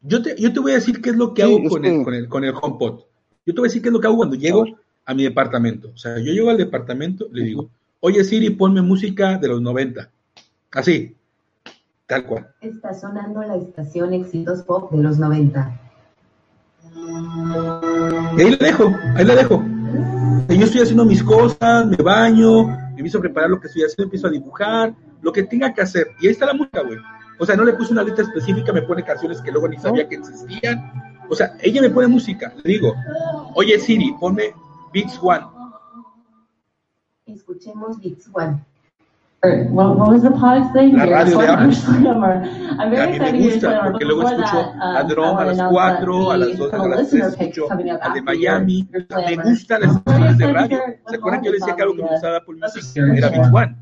Speaker 1: Yo te, yo te voy a decir qué es lo que hago con, el, con, el, con el HomePod. Yo te voy a decir qué es lo que hago cuando llego a, mi departamento. O sea, yo llego al departamento, le digo, oye Siri, ponme música de los 90. Así, tal cual.
Speaker 3: Está sonando la estación Éxitos Pop de los 90.
Speaker 1: Y ahí la dejo, ahí la dejo. Y yo estoy haciendo mis cosas, me baño, me empiezo a preparar lo que estoy haciendo, empiezo a dibujar, lo que tenga que hacer. Y ahí está la música, güey. O sea, no le puse una letra específica, me pone canciones que luego ni sabía que existían. O sea, ella me pone música. Le digo, oye Siri, ponme Beats One.
Speaker 3: Escuchemos Beats One.
Speaker 4: What, what was the podcast thing?
Speaker 1: La radio de Apple.
Speaker 4: I'm very
Speaker 1: a mí me gusta, porque luego escucho a
Speaker 4: um,
Speaker 1: Drum a las 4, a las 2, a las 3, escucho a de Miami. Me gustan las estaciones de radio. ¿Se acuerdan que yo decía que algo que me gustaba Apple Music? Era Big One.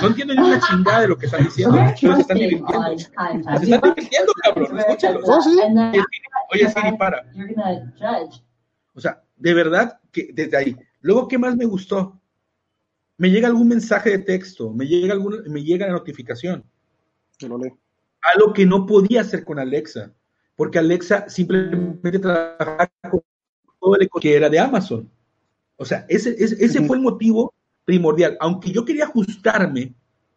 Speaker 1: No entiendo ni una chingada de lo que están diciendo, pero se están divirtiendo. Se están divirtiendo, cabrón, escúchalo. Oye, Siri, para. O sea, de verdad, que desde ahí. Luego, ¿qué más me gustó? Me llega algún mensaje de texto, me llega, algún, me llega la notificación.
Speaker 2: Lo leo.
Speaker 1: Algo que no podía hacer con Alexa, porque Alexa simplemente trabajaba con todo el que era de Amazon. O sea, ese, ese, fue el motivo primordial. Aunque yo quería ajustarme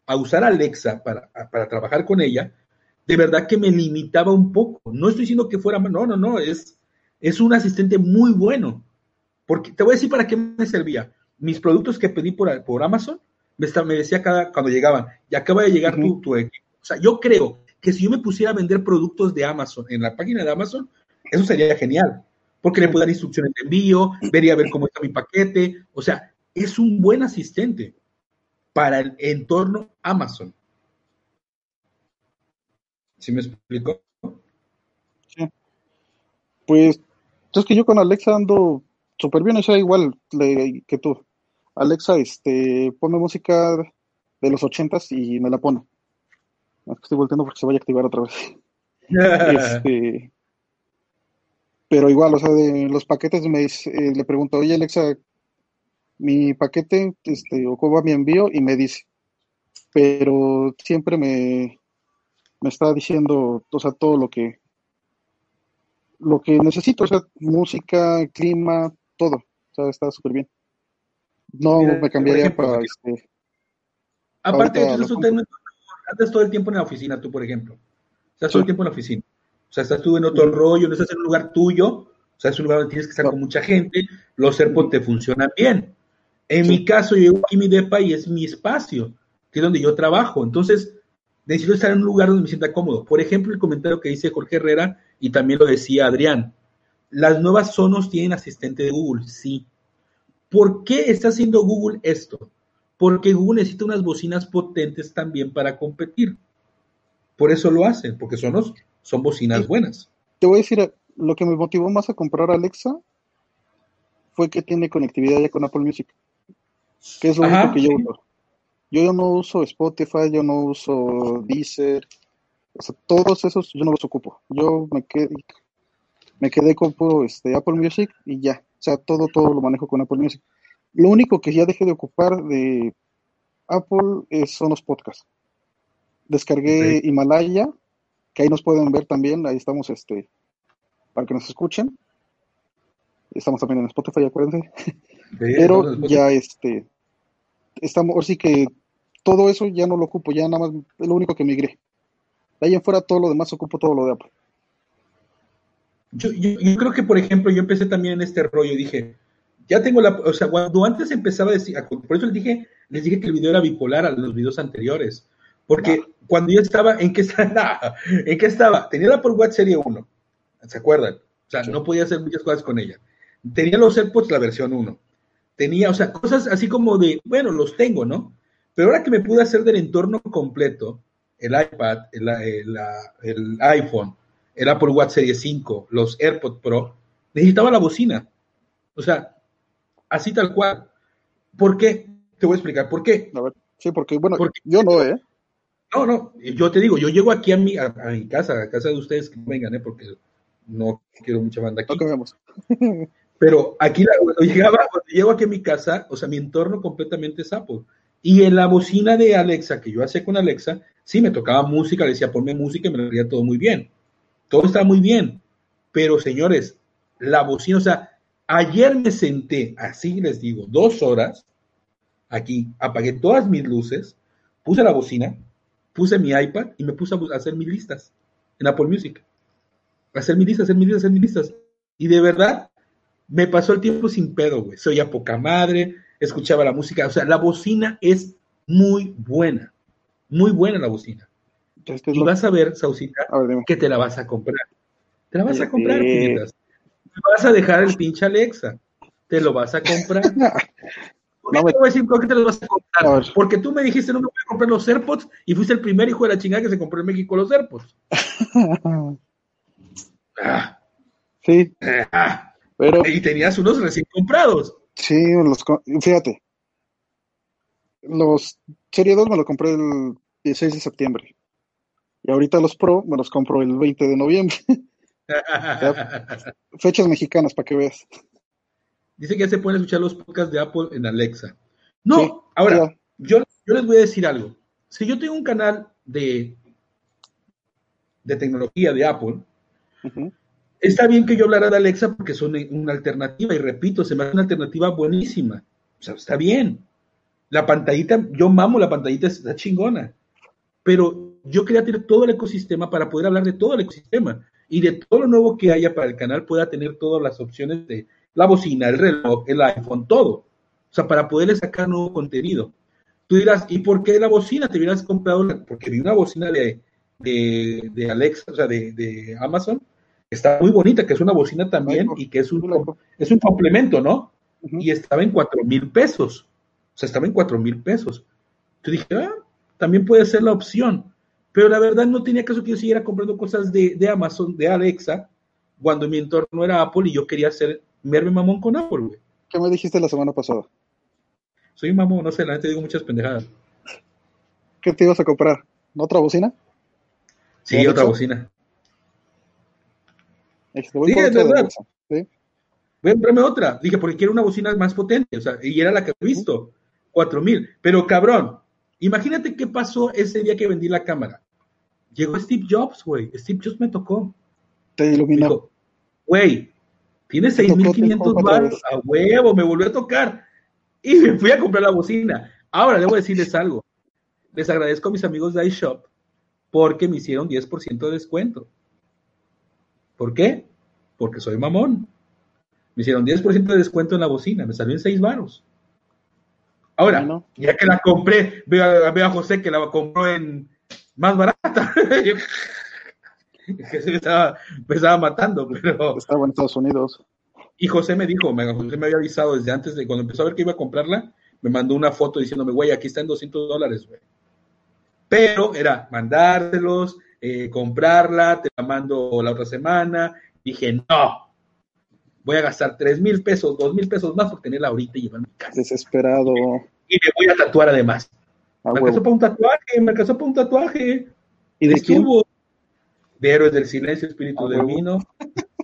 Speaker 1: a usar Alexa para, para trabajar con ella, de verdad que me limitaba un poco. No estoy diciendo que fuera, no, no, no, es, es un asistente muy bueno. Porque te voy a decir para qué me servía mis productos que pedí por, por Amazon, me, me decía cada, cuando llegaban, ya acaba de llegar tu, tu equipo. O sea, yo creo que si yo me pusiera a vender productos de Amazon en la página de Amazon, eso sería genial, porque le puedo dar instrucciones de envío, vería ver cómo está mi paquete, o sea, es un buen asistente para el entorno Amazon. ¿Sí me explico?
Speaker 2: Sí. Pues, es que yo con Alexa ando súper bien, o sea, igual que tú. Alexa, este, pone música de los ochentas y me la pone. Estoy volteando porque se vaya a activar otra vez. este, pero igual, o sea, de los paquetes me eh, le pregunto, oye Alexa, mi paquete, este, o cómo va mi envío, y me dice, pero siempre me, me está diciendo, o sea, todo lo que, lo que necesito, o sea, música, clima, todo. O sea, está súper bien. No me cambiaría para este.
Speaker 1: Aparte, antes todo el tiempo en la oficina, tú, por ejemplo. Estás todo el tiempo en la oficina. O sea, estás tú en otro rollo, no estás en un lugar tuyo. O sea, es un lugar donde tienes que estar con mucha gente. Los AirPods te funcionan bien. En mi caso, yo llevo aquí mi depa y es mi espacio, que es donde yo trabajo. Entonces, necesito estar en un lugar donde me sienta cómodo. Por ejemplo, el comentario que dice Jorge Herrera y también lo decía Adrián. Las nuevas Sonos tienen asistente de Google, sí. ¿Por qué está haciendo Google esto? Porque Google necesita unas bocinas potentes también para competir. Por eso lo hacen, porque Sonos son bocinas buenas.
Speaker 2: Te voy a decir, lo que me motivó más a comprar Alexa fue que tiene conectividad ya con Apple Music, que es lo único que yo uso. Yo no uso Spotify, yo no uso Deezer, o sea, todos esos yo no los ocupo. Yo me quedé, me quedé con este, Apple Music y ya. O sea, todo, todo lo manejo con Apple Music. Lo único que ya dejé de ocupar de Apple son los podcasts. Descargué Himalaya, que ahí nos pueden ver también, ahí estamos, este, para que nos escuchen. Estamos también en Spotify, acuérdense. Pero ya, este, estamos, ahora sí que todo eso ya no lo ocupo, ya nada más, es lo único que migré. De ahí en fuera todo lo demás ocupo todo lo de Apple.
Speaker 1: Yo, yo, creo que, por ejemplo, yo empecé también en este rollo, dije, ya tengo la, o sea, cuando antes empezaba a decir, por eso les dije, les dije que el video era bipolar a los videos anteriores, Porque cuando yo estaba, ¿en qué estaba? ¿En qué estaba? Tenía la Watch Serie 1, ¿se acuerdan? O sea,
Speaker 2: Sí.
Speaker 1: no podía hacer muchas cosas con ella. Tenía los AirPods la versión 1. Tenía, o sea, cosas así como de, bueno, los tengo, ¿no? Pero ahora que me pude hacer del entorno completo, el iPad, el, el- el iPhone, el Apple Watch Serie 5, los AirPods Pro, necesitaba la bocina. O sea, así tal cual. ¿Por qué? Te voy a explicar por qué.
Speaker 2: A ver, sí, porque, bueno,
Speaker 1: Porque-
Speaker 2: yo no, ¿eh?
Speaker 1: No, no, yo te digo, yo llego aquí a mi, a, a mi casa, a casa de ustedes que vengan, ¿eh? porque no quiero mucha banda aquí.
Speaker 2: No.
Speaker 1: Pero aquí la- cuando llegaba, cuando llego aquí a mi casa, o sea, mi entorno completamente es Apple. Y en la bocina de Alexa, que yo hacía con Alexa, sí me tocaba música, le decía ponme música y me lo veía todo muy bien. Todo estaba muy bien. Pero señores, la bocina, o sea, ayer me senté, así les digo, dos horas aquí, apagué todas mis luces, puse la bocina, puse mi iPad y me puse a hacer mis listas en Apple Music. Hacer mis listas, hacer mis listas, hacer mis listas. Y de verdad, me pasó el tiempo sin pedo, güey. Soy a poca madre, escuchaba la música. O sea, la bocina es muy buena. Muy buena la bocina.
Speaker 2: Este es
Speaker 1: Y
Speaker 2: lo-
Speaker 1: vas a ver, Saucita,
Speaker 2: A ver,
Speaker 1: que te la vas a comprar. Te la vas a comprar, puñetas. Te vas a dejar el pinche Alexa. Te lo vas a comprar. ¿Por qué
Speaker 2: No me-
Speaker 1: te voy a decir qué te lo vas a comprar?
Speaker 2: A.
Speaker 1: Porque tú me dijiste no me voy a comprar los AirPods y fuiste el primer hijo de la chingada que se compró en México los AirPods. Ah,
Speaker 2: Sí,
Speaker 1: ah.
Speaker 2: pero
Speaker 1: Y tenías unos recién comprados.
Speaker 2: sí, los, fíjate. Los Serie 2 me lo compré el 16 de septiembre. Y ahorita los Pro me los compro el 20 de noviembre. Fechas mexicanas para que veas.
Speaker 1: Dice que ya se pueden escuchar los podcasts de Apple en Alexa. No,
Speaker 2: Sí,
Speaker 1: ahora,
Speaker 2: ya.
Speaker 1: yo, yo les voy a decir algo. Si yo tengo un canal de, de tecnología de Apple, está bien que yo hablara de Alexa porque son una alternativa, y repito, se me hace una alternativa buenísima. O sea, está bien. La pantallita, yo mamo la pantallita, está chingona. Pero yo quería tener todo el ecosistema para poder hablar de todo el ecosistema y de todo lo nuevo que haya para el canal, pueda tener todas las opciones de la bocina, el reloj, el iPhone, todo. O sea, para poderle sacar nuevo contenido. Tú dirás, ¿y por qué la bocina? Te hubieras comprado una, porque vi una bocina de, de, de Alexa, o sea, de, de Amazon, está muy bonita, que es una bocina también y que es un, es un complemento, ¿no? Y estaba en cuatro mil pesos. O sea, estaba en cuatro mil pesos. Yo dije, ah, también puede ser la opción. Pero la verdad no tenía caso que yo siguiera comprando cosas de, de Amazon, de Alexa, cuando mi entorno era Apple y yo quería hacer merme mamón con Apple, güey.
Speaker 2: ¿Qué me dijiste la semana pasada?
Speaker 1: Soy un mamón, no sé, la neta digo muchas pendejadas.
Speaker 2: ¿Qué te ibas a comprar? ¿Otra bocina?
Speaker 1: Sí,
Speaker 2: ¿De
Speaker 1: otra bocina.
Speaker 2: Voy
Speaker 1: Sí, es verdad. Voy a comprarme otra. Dije, porque quiero una bocina más potente. O sea, y era la que he visto. Cuatro mil. Pero cabrón, imagínate qué pasó ese día que vendí la cámara. Llegó Steve Jobs, güey. Steve Jobs me tocó.
Speaker 2: Te iluminó.
Speaker 1: dijo, güey, tienes
Speaker 2: Te tocó, te
Speaker 1: 6.500
Speaker 2: tocó otra
Speaker 1: baros a huevo, me volvió a tocar. Y me fui a comprar la bocina. Ahora, debo decirles algo. Les agradezco a mis amigos de iShop porque me hicieron 10% de descuento. ¿Por qué? Porque soy mamón. Me hicieron 10% de descuento en la bocina. Me salió en 6 varos. Ahora,
Speaker 2: Bueno.
Speaker 1: ya que la compré, veo veo a José que la compró en más barata. que se me estaba, me estaba matando, pero...
Speaker 2: Estaba en Estados Unidos.
Speaker 1: Y José me dijo, me, José me había avisado desde antes de cuando empezó a ver que iba a comprarla, me mandó una foto diciéndome, güey, aquí está en 200 dólares, güey. Pero era mandárselos, eh, comprarla, te la mando la otra semana. Dije, no, voy a gastar 3 mil pesos, 2 mil pesos más por tenerla ahorita y llevarme a mi casa.
Speaker 2: Desesperado.
Speaker 1: Y me voy a tatuar además.
Speaker 2: A
Speaker 1: Me alcanzó para un tatuaje, me alcanzó para un tatuaje.
Speaker 2: ¿Y de quién?
Speaker 1: Estuvo de Héroes del Silencio, Espíritu
Speaker 2: Ah,
Speaker 1: del. Vino.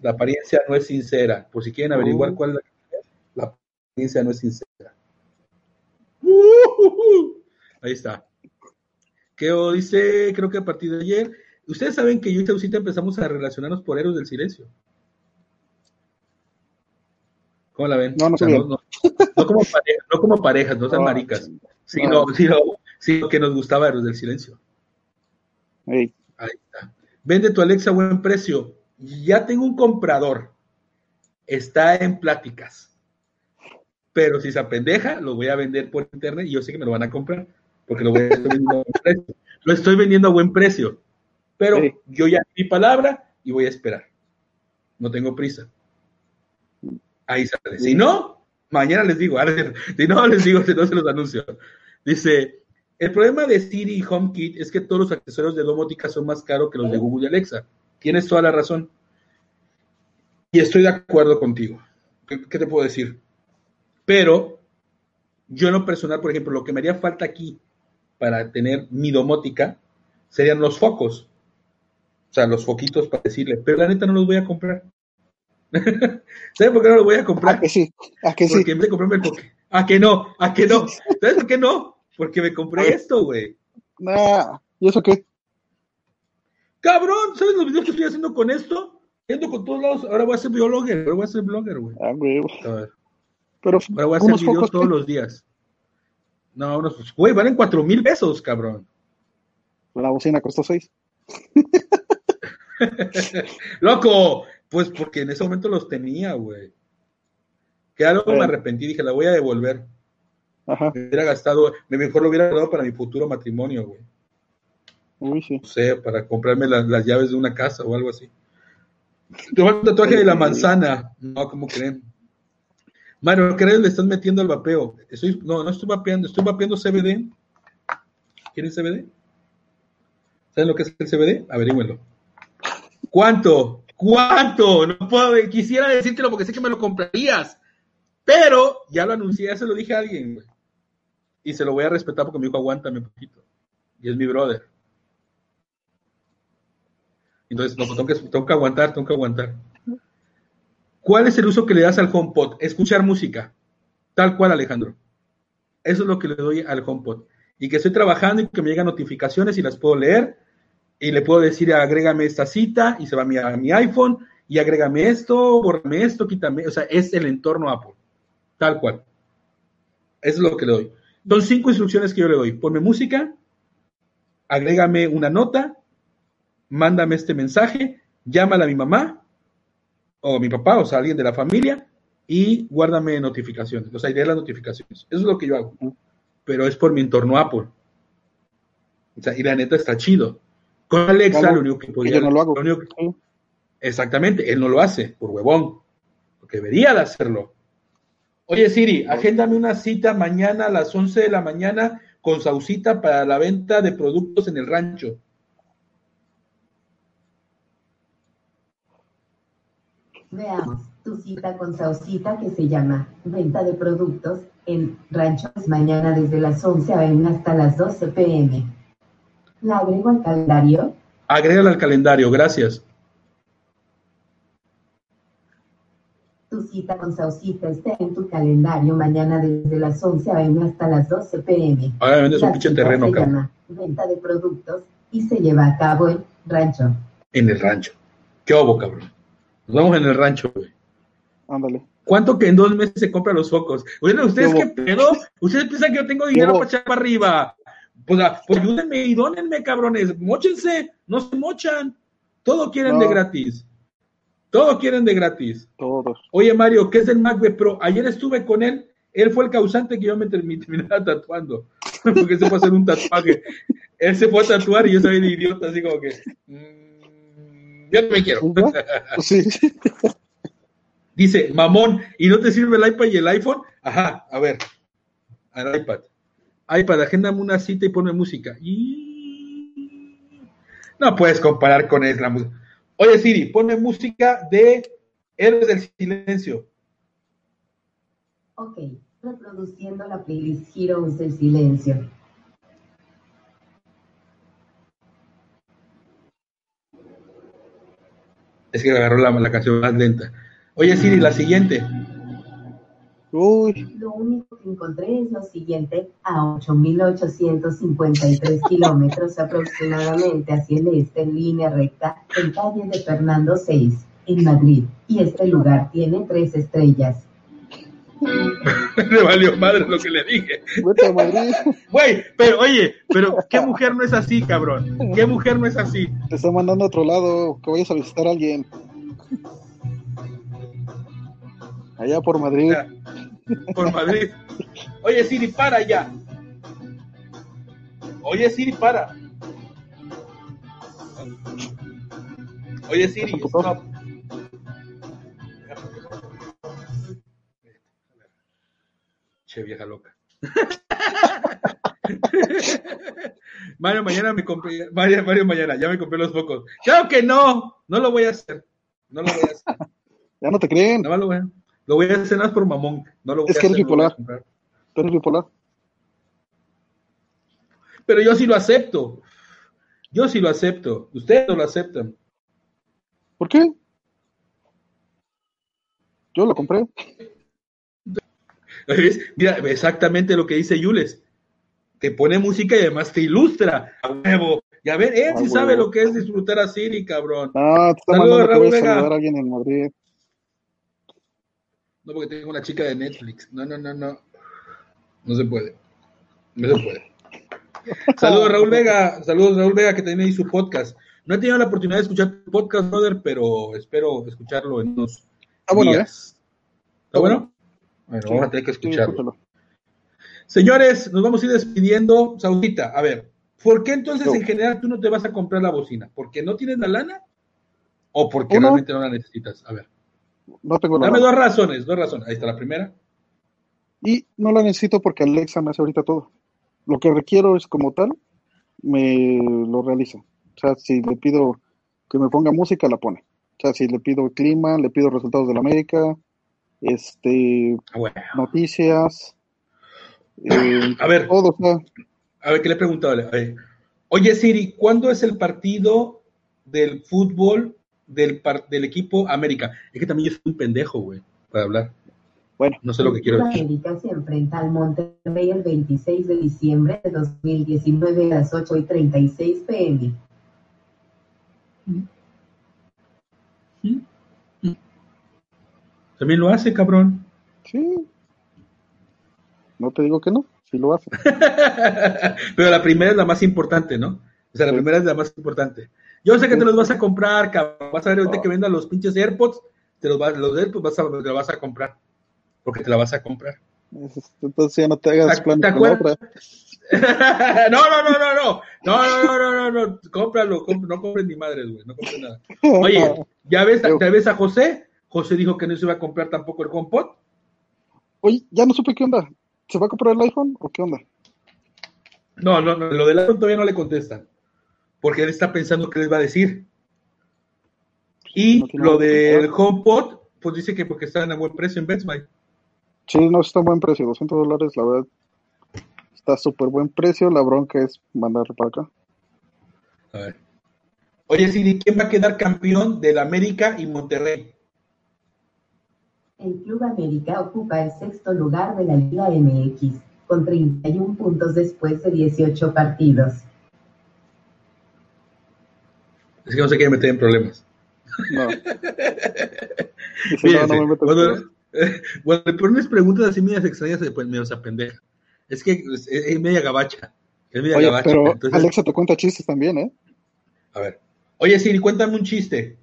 Speaker 1: La apariencia no es sincera. Por si quieren averiguar
Speaker 2: Oh.
Speaker 1: cuál es la, la apariencia no es sincera. Uh, Ahí está. Que o dice, creo que a partir de ayer, ustedes saben que yo y Sausita empezamos a relacionarnos por Héroes del Silencio. ¿Cómo la ven?
Speaker 2: No, no
Speaker 1: O sea, no, no- no como pareja- no como parejas, no sean
Speaker 2: Ah,
Speaker 1: maricas,
Speaker 2: no.
Speaker 1: sino, sino, sino que nos gustaba Héroes del Silencio. Ahí está. Vende tu Alexa a buen precio. Ya tengo un comprador. Está en pláticas. Pero si se apendeja, lo voy a vender por internet y yo sé que me lo van a comprar. porque lo, voy a vendiendo a buen precio. Lo estoy vendiendo a buen precio. Pero
Speaker 2: Sí.
Speaker 1: yo ya di mi palabra y voy a esperar. No tengo prisa. Ahí sale. Si no, mañana les digo. Si no, les digo, si no se los anuncio. Dice, el problema de Siri y HomeKit es que todos los accesorios de domótica son más caros que los de Google y Alexa. Tienes toda la razón. Y estoy de acuerdo contigo. ¿Qué, qué te puedo decir? Pero yo en lo personal, por ejemplo, lo que me haría falta aquí para tener mi domótica serían los focos. O sea, los foquitos para decirle, pero la neta no los voy a comprar. ¿Sabes por qué no los voy a
Speaker 2: ¿A
Speaker 1: comprar?
Speaker 2: que sí? ¿A que sí?
Speaker 1: Porque en vez de comprarme el foque. ¿A que no? ¿A que no? ¿Sabes por qué no? Porque me compré esto, güey.
Speaker 2: Nah, ¿y eso qué?
Speaker 1: Cabrón, ¿sabes los videos que estoy haciendo con esto? Ando con todos lados. Ahora voy a ser blogger, ahora voy a ser blogger, güey.
Speaker 2: Ah, güey.
Speaker 1: A ver,
Speaker 2: Pero
Speaker 1: Ahora voy a hacer videos
Speaker 2: focos,
Speaker 1: todos
Speaker 2: ¿qué?
Speaker 1: los días. No, unos, güey, valen cuatro mil pesos, cabrón.
Speaker 2: La bocina costó seis.
Speaker 1: Loco, pues porque en ese momento los tenía, güey. Que algo me arrepentí, dije, la voy a devolver.
Speaker 2: Ajá.
Speaker 1: Me hubiera gastado, me mejor lo hubiera dado para mi futuro matrimonio, güey.
Speaker 2: Uy, sí.
Speaker 1: No sé, para comprarme las, las llaves de una casa o algo así. Tengo un tatuaje de la manzana. No, ¿cómo creen? Mario, ¿qué le estás metiendo al vapeo? Estoy, no, no estoy vapeando, estoy vapeando CBD. ¿Quieren CBD? ¿Saben lo que es el CBD? Averígüenlo. ¿Cuánto? ¿Cuánto? No puedo, quisiera decírtelo porque sé que me lo comprarías. Pero ya lo anuncié, ya se lo dije a alguien, güey. Y se lo voy a respetar porque me dijo, aguántame un poquito. Y es mi brother. Entonces, no, pues tengo que, tengo que aguantar, tengo que aguantar. ¿Cuál es el uso que le das al HomePod? Escuchar música. Tal cual, Alejandro. Eso es lo que le doy al HomePod. Y que estoy trabajando y que me llegan notificaciones y las puedo leer. Y le puedo decir, agrégame esta cita y se va a mi, a mi iPhone y agrégame esto, bórrame esto, quítame. O sea, es el entorno Apple. Tal cual. Eso es lo que le doy. Son cinco instrucciones que yo le doy. Ponme música, agrégame una nota, mándame este mensaje, llámala a mi mamá o a mi papá, o sea, alguien de la familia, y guárdame notificaciones. O sea, iré las notificaciones. Eso es lo que yo hago. Pero es por mi entorno Apple. O sea, y la neta está chido. Con Alexa,
Speaker 2: Claro,
Speaker 1: lo único que podría.
Speaker 2: yo no lo hago.
Speaker 1: único que-
Speaker 2: Sí.
Speaker 1: Exactamente, él no lo hace, por huevón. Porque debería de hacerlo. Oye, Siri, agéndame una cita mañana a las 11 de la mañana con Saucita para la venta de productos en el rancho.
Speaker 3: Veamos tu cita con Sausita que se llama Venta de Productos en Rancho es mañana desde las 11 a.m. hasta las 12 p.m. ¿La agrego al calendario?
Speaker 1: Agrégala al calendario, gracias.
Speaker 3: Tu cita con Sausita está en tu calendario mañana desde las 11 a.m. hasta las 12 p.m.
Speaker 1: Ahora vendes un
Speaker 3: La
Speaker 1: pinche terreno,
Speaker 3: se
Speaker 1: cabrón,
Speaker 3: llama Venta de Productos y se lleva a cabo en Rancho.
Speaker 1: en el rancho. ¿Qué obo, cabrón? Nos vamos en el rancho, güey.
Speaker 2: Ándale.
Speaker 1: ¿Cuánto que en dos meses se compran los focos? Bueno, ¿ustedes
Speaker 2: ¿Qué
Speaker 1: qué pedo? ¿Ustedes piensan que yo tengo dinero para echar para arriba? Pues, ah, pues ayúdenme y dónenme, cabrones. Móchense, no se mochan. Todo quieren
Speaker 2: No.
Speaker 1: de gratis. Todo quieren de gratis.
Speaker 2: Todos.
Speaker 1: Oye, Mario, ¿qué es el MacBook Pro? Ayer estuve con él. Él fue el causante que yo me termi- terminara tatuando. Porque se fue a hacer un tatuaje. Él se fue a tatuar y yo soy de idiota, así como que. mm, yo no me quiero.
Speaker 2: Sí.
Speaker 1: Dice, mamón, ¿y no te sirve el iPad y el iPhone? Ajá, a ver, al iPad. iPad, agéndame una cita y ponme música. Y... No puedes comparar con es la música. Oye, Siri, ponme música de Héroes del Silencio.
Speaker 3: Ok, reproduciendo la playlist Heroes del Silencio.
Speaker 1: Es que agarró la, la canción más lenta. Oye, Siri, la siguiente.
Speaker 2: Uy,
Speaker 3: Lo único que encontré es lo siguiente, a 8.853 kilómetros aproximadamente hacia el este en línea recta, en calle de Fernando 6, en Madrid, y este lugar tiene tres estrellas.
Speaker 1: Le valió madre lo que le dije. Güey, pero oye, pero ¿qué mujer no es así, cabrón? ¿Qué mujer no es así?
Speaker 2: Te está mandando a otro lado, que vayas a visitar a alguien. Allá por Madrid.
Speaker 1: Por Madrid. Oye, Siri, para ya. Oye, Siri, para. Oye, Siri, stop. Che, vieja loca. Mario, mañana me compré, Mario, Mario, mañana, ya me compré los focos. Claro que no, no lo voy a hacer. No lo voy a hacer.
Speaker 2: Ya no te creen.
Speaker 1: Nada más lo voy a, lo voy a más por mamón. No lo voy
Speaker 2: Es
Speaker 1: a
Speaker 2: que eres bipolar.
Speaker 1: comprar.
Speaker 2: Tú eres bipolar.
Speaker 1: Pero yo sí lo acepto. Yo sí lo acepto. Ustedes no lo aceptan.
Speaker 2: ¿Por qué? Yo lo compré.
Speaker 1: ¿Ves? Mira, exactamente lo que dice Yules. Te pone música y además te ilustra. A huevo. Ya ven, él sí sabe lo que es disfrutar a Siri, cabrón.
Speaker 2: Ah, te está
Speaker 1: Saludos,
Speaker 2: mandando que
Speaker 1: Raúl
Speaker 2: voy a
Speaker 1: Vega.
Speaker 2: saludar a alguien en Madrid.
Speaker 1: No, porque tengo una chica de Netflix. No, no, no, no. No se puede. No se puede. Saludos, Raúl Vega. Saludos, Raúl Vega, que también hizo su podcast. No he tenido la oportunidad de escuchar tu podcast, brother, pero espero escucharlo en unos
Speaker 2: Ah, bueno,
Speaker 1: días. ¿Está bueno? Bueno, vamos a tener que
Speaker 2: Sí,
Speaker 1: escucharlo. Señores, nos vamos a ir despidiendo. Saudita, a ver, ¿por qué entonces
Speaker 2: No.
Speaker 1: en general tú no te vas a comprar la bocina? ¿Porque no tienes la lana? ¿O porque
Speaker 2: Uno.
Speaker 1: realmente no la necesitas? A ver,
Speaker 2: No tengo
Speaker 1: dame dos razones, dos razones. Ahí está la primera.
Speaker 2: Y no la necesito porque Alexa me hace ahorita todo. Lo que requiero es como tal, me lo realiza. O sea, si le pido que me ponga música, la pone. O sea, si le pido clima, le pido resultados de la América, este,
Speaker 1: Ah, bueno.
Speaker 2: noticias, eh,
Speaker 1: A ver,
Speaker 2: todo.
Speaker 1: A ver, ¿qué le he preguntado? Oye, Siri, ¿cuándo es el partido del fútbol del, par- del equipo América? Es que también yo soy un pendejo, güey, para hablar.
Speaker 2: bueno,
Speaker 1: No sé lo que quiero decir.
Speaker 3: América se enfrenta al Monterrey el 26 de diciembre de 2019 a las 8 y 36 pm.
Speaker 1: También lo hace, cabrón.
Speaker 2: sí. No te digo que no, si lo hace.
Speaker 1: Pero la primera es la más importante, ¿no? O sea, la
Speaker 2: Sí.
Speaker 1: primera es la más importante. Yo sé que te los vas a comprar, cabrón. Vas a ver ahorita que vendan los pinches AirPods, te los, vas, los AirPods vas a, te los vas a comprar. Porque te la vas a comprar.
Speaker 2: Entonces ya no te hagas
Speaker 1: ¿Te- te
Speaker 2: con otra.
Speaker 1: no, no, no, no, no. No, no, no, no, no, no. Cómpralo, comp- no compres ni madres, güey. No compres nada. Oye, ¿ya ves, ¿ya ves a José? José dijo que no se iba a comprar tampoco el HomePod.
Speaker 2: Oye, ya no supe qué onda. ¿Se va a comprar el iPhone o qué onda?
Speaker 1: No, no, no, lo del iPhone todavía no le contestan. Porque él está pensando qué les va a decir. Y
Speaker 2: No
Speaker 1: lo del. HomePod, pues dice que porque están a buen precio en Best Buy.
Speaker 2: Sí, no está a buen precio, 200 dólares, la verdad. Está súper buen precio, la bronca es mandarlo para acá.
Speaker 1: A ver. Oye, Siri, ¿quién va a quedar campeón del América y Monterrey?
Speaker 3: El Club América ocupa el sexto lugar de la Liga MX, con 31 puntos después de 18 partidos.
Speaker 1: Es que no se quiere meter en problemas.
Speaker 2: No. Dice, no,
Speaker 1: Fíjense,
Speaker 2: no me meto en
Speaker 1: cuando,
Speaker 2: problemas.
Speaker 1: cuando le pones preguntas así medias extrañas, pues medio se pendeja. Es que es, es media gabacha. Es media
Speaker 2: Oye,
Speaker 1: gabacha.
Speaker 2: pero
Speaker 1: Entonces,
Speaker 2: Alexa te cuenta chistes también, ¿eh?
Speaker 1: a ver. Oye, Siri, cuéntame un chiste.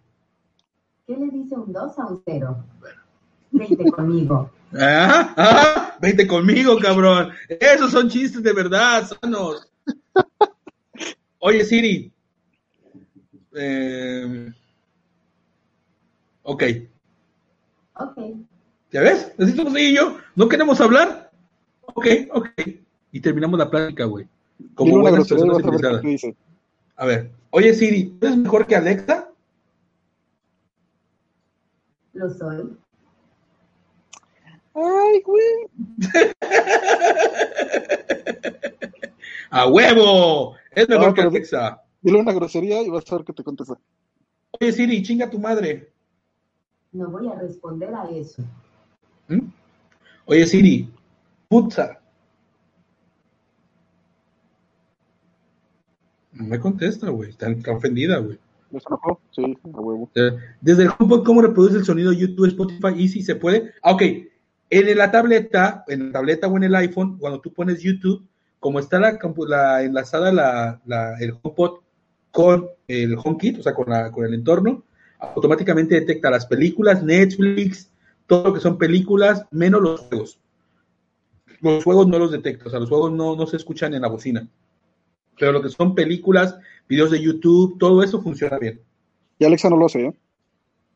Speaker 3: ¿Qué le dice un 2 a un 0? Vente conmigo.
Speaker 1: Ah, ah, vente conmigo, cabrón. Esos son chistes de verdad, sanos. Oye, Siri. Eh, ok.
Speaker 3: Ok.
Speaker 1: ¿Ya ves? Así somos ella y yo. ¿No queremos hablar? Ok, ok. Y terminamos la plática, güey. Como buenas personas
Speaker 2: a
Speaker 1: civilizadas. A ver. Oye, Siri, ¿tú eres mejor que Alexa?
Speaker 3: Lo soy.
Speaker 2: Ay, güey.
Speaker 1: ¡A huevo! Es mejor
Speaker 2: No,
Speaker 1: que Alexa.
Speaker 2: Dile una grosería y vas a ver qué te contesta.
Speaker 1: Oye, Siri, chinga tu madre.
Speaker 3: No voy a responder a eso.
Speaker 1: ¿Mm? Oye, Siri, putza. No me contesta, güey. Está, está ofendida, güey.
Speaker 2: Sí, a huevo.
Speaker 1: Desde el HomePod, ¿cómo reproduce el sonido YouTube, Spotify? Easy, ¿se puede? Ah, ok. En la tableta, en la tableta o en el iPhone, cuando tú pones YouTube, como está la, enlazada la, la- el HomePod con el HomeKit, o sea, con, la- con el entorno, automáticamente detecta las películas, Netflix, todo lo que son películas, menos los juegos. Los juegos no los detecta, o sea, los juegos no, no se escuchan en la bocina. Pero lo que son películas, videos de YouTube, todo eso funciona bien.
Speaker 2: Y Alexa no lo hace, ¿eh?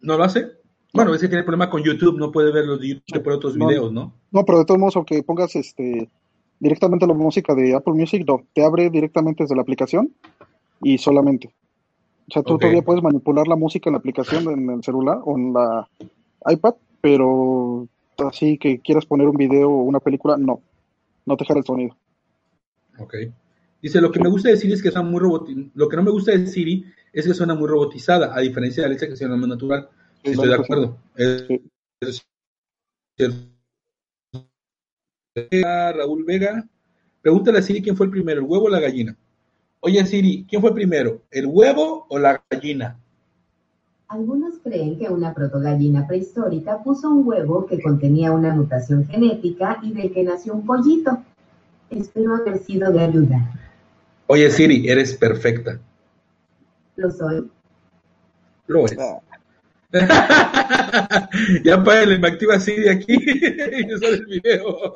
Speaker 1: ¿No lo hace? Bueno, es que tiene problema con YouTube, no puede ver los de YouTube por otros
Speaker 2: No.
Speaker 1: videos, ¿no?
Speaker 2: No, pero de todos modos, aunque pongas este directamente la música de Apple Music, no, te abre directamente desde la aplicación y solamente. O sea, tú todavía puedes manipular la música en la aplicación en el celular o en la iPad, pero así que quieras poner un video o una película, no, no te jala el sonido.
Speaker 1: Ok. Dice, lo que me gusta de Siri es que suena muy robotizada. Lo que no me gusta de Siri es que suena muy robotizada, a diferencia de Alexa que suena muy natural.
Speaker 2: Sí,
Speaker 1: Estoy de
Speaker 2: sí.
Speaker 1: acuerdo. Es- es. Raúl Vega, pregúntale a Siri quién fue el primero, el huevo o la gallina. Oye Siri, ¿quién fue primero, el huevo o la gallina?
Speaker 3: Algunos creen que una protogallina prehistórica puso un huevo que contenía una mutación genética y del que nació un pollito. Espero haber sido de ayuda.
Speaker 1: Oye Siri, eres perfecta.
Speaker 3: Lo soy.
Speaker 1: Lo es.
Speaker 2: Ah,
Speaker 1: ya págale, me activa Siri aquí y sale el video.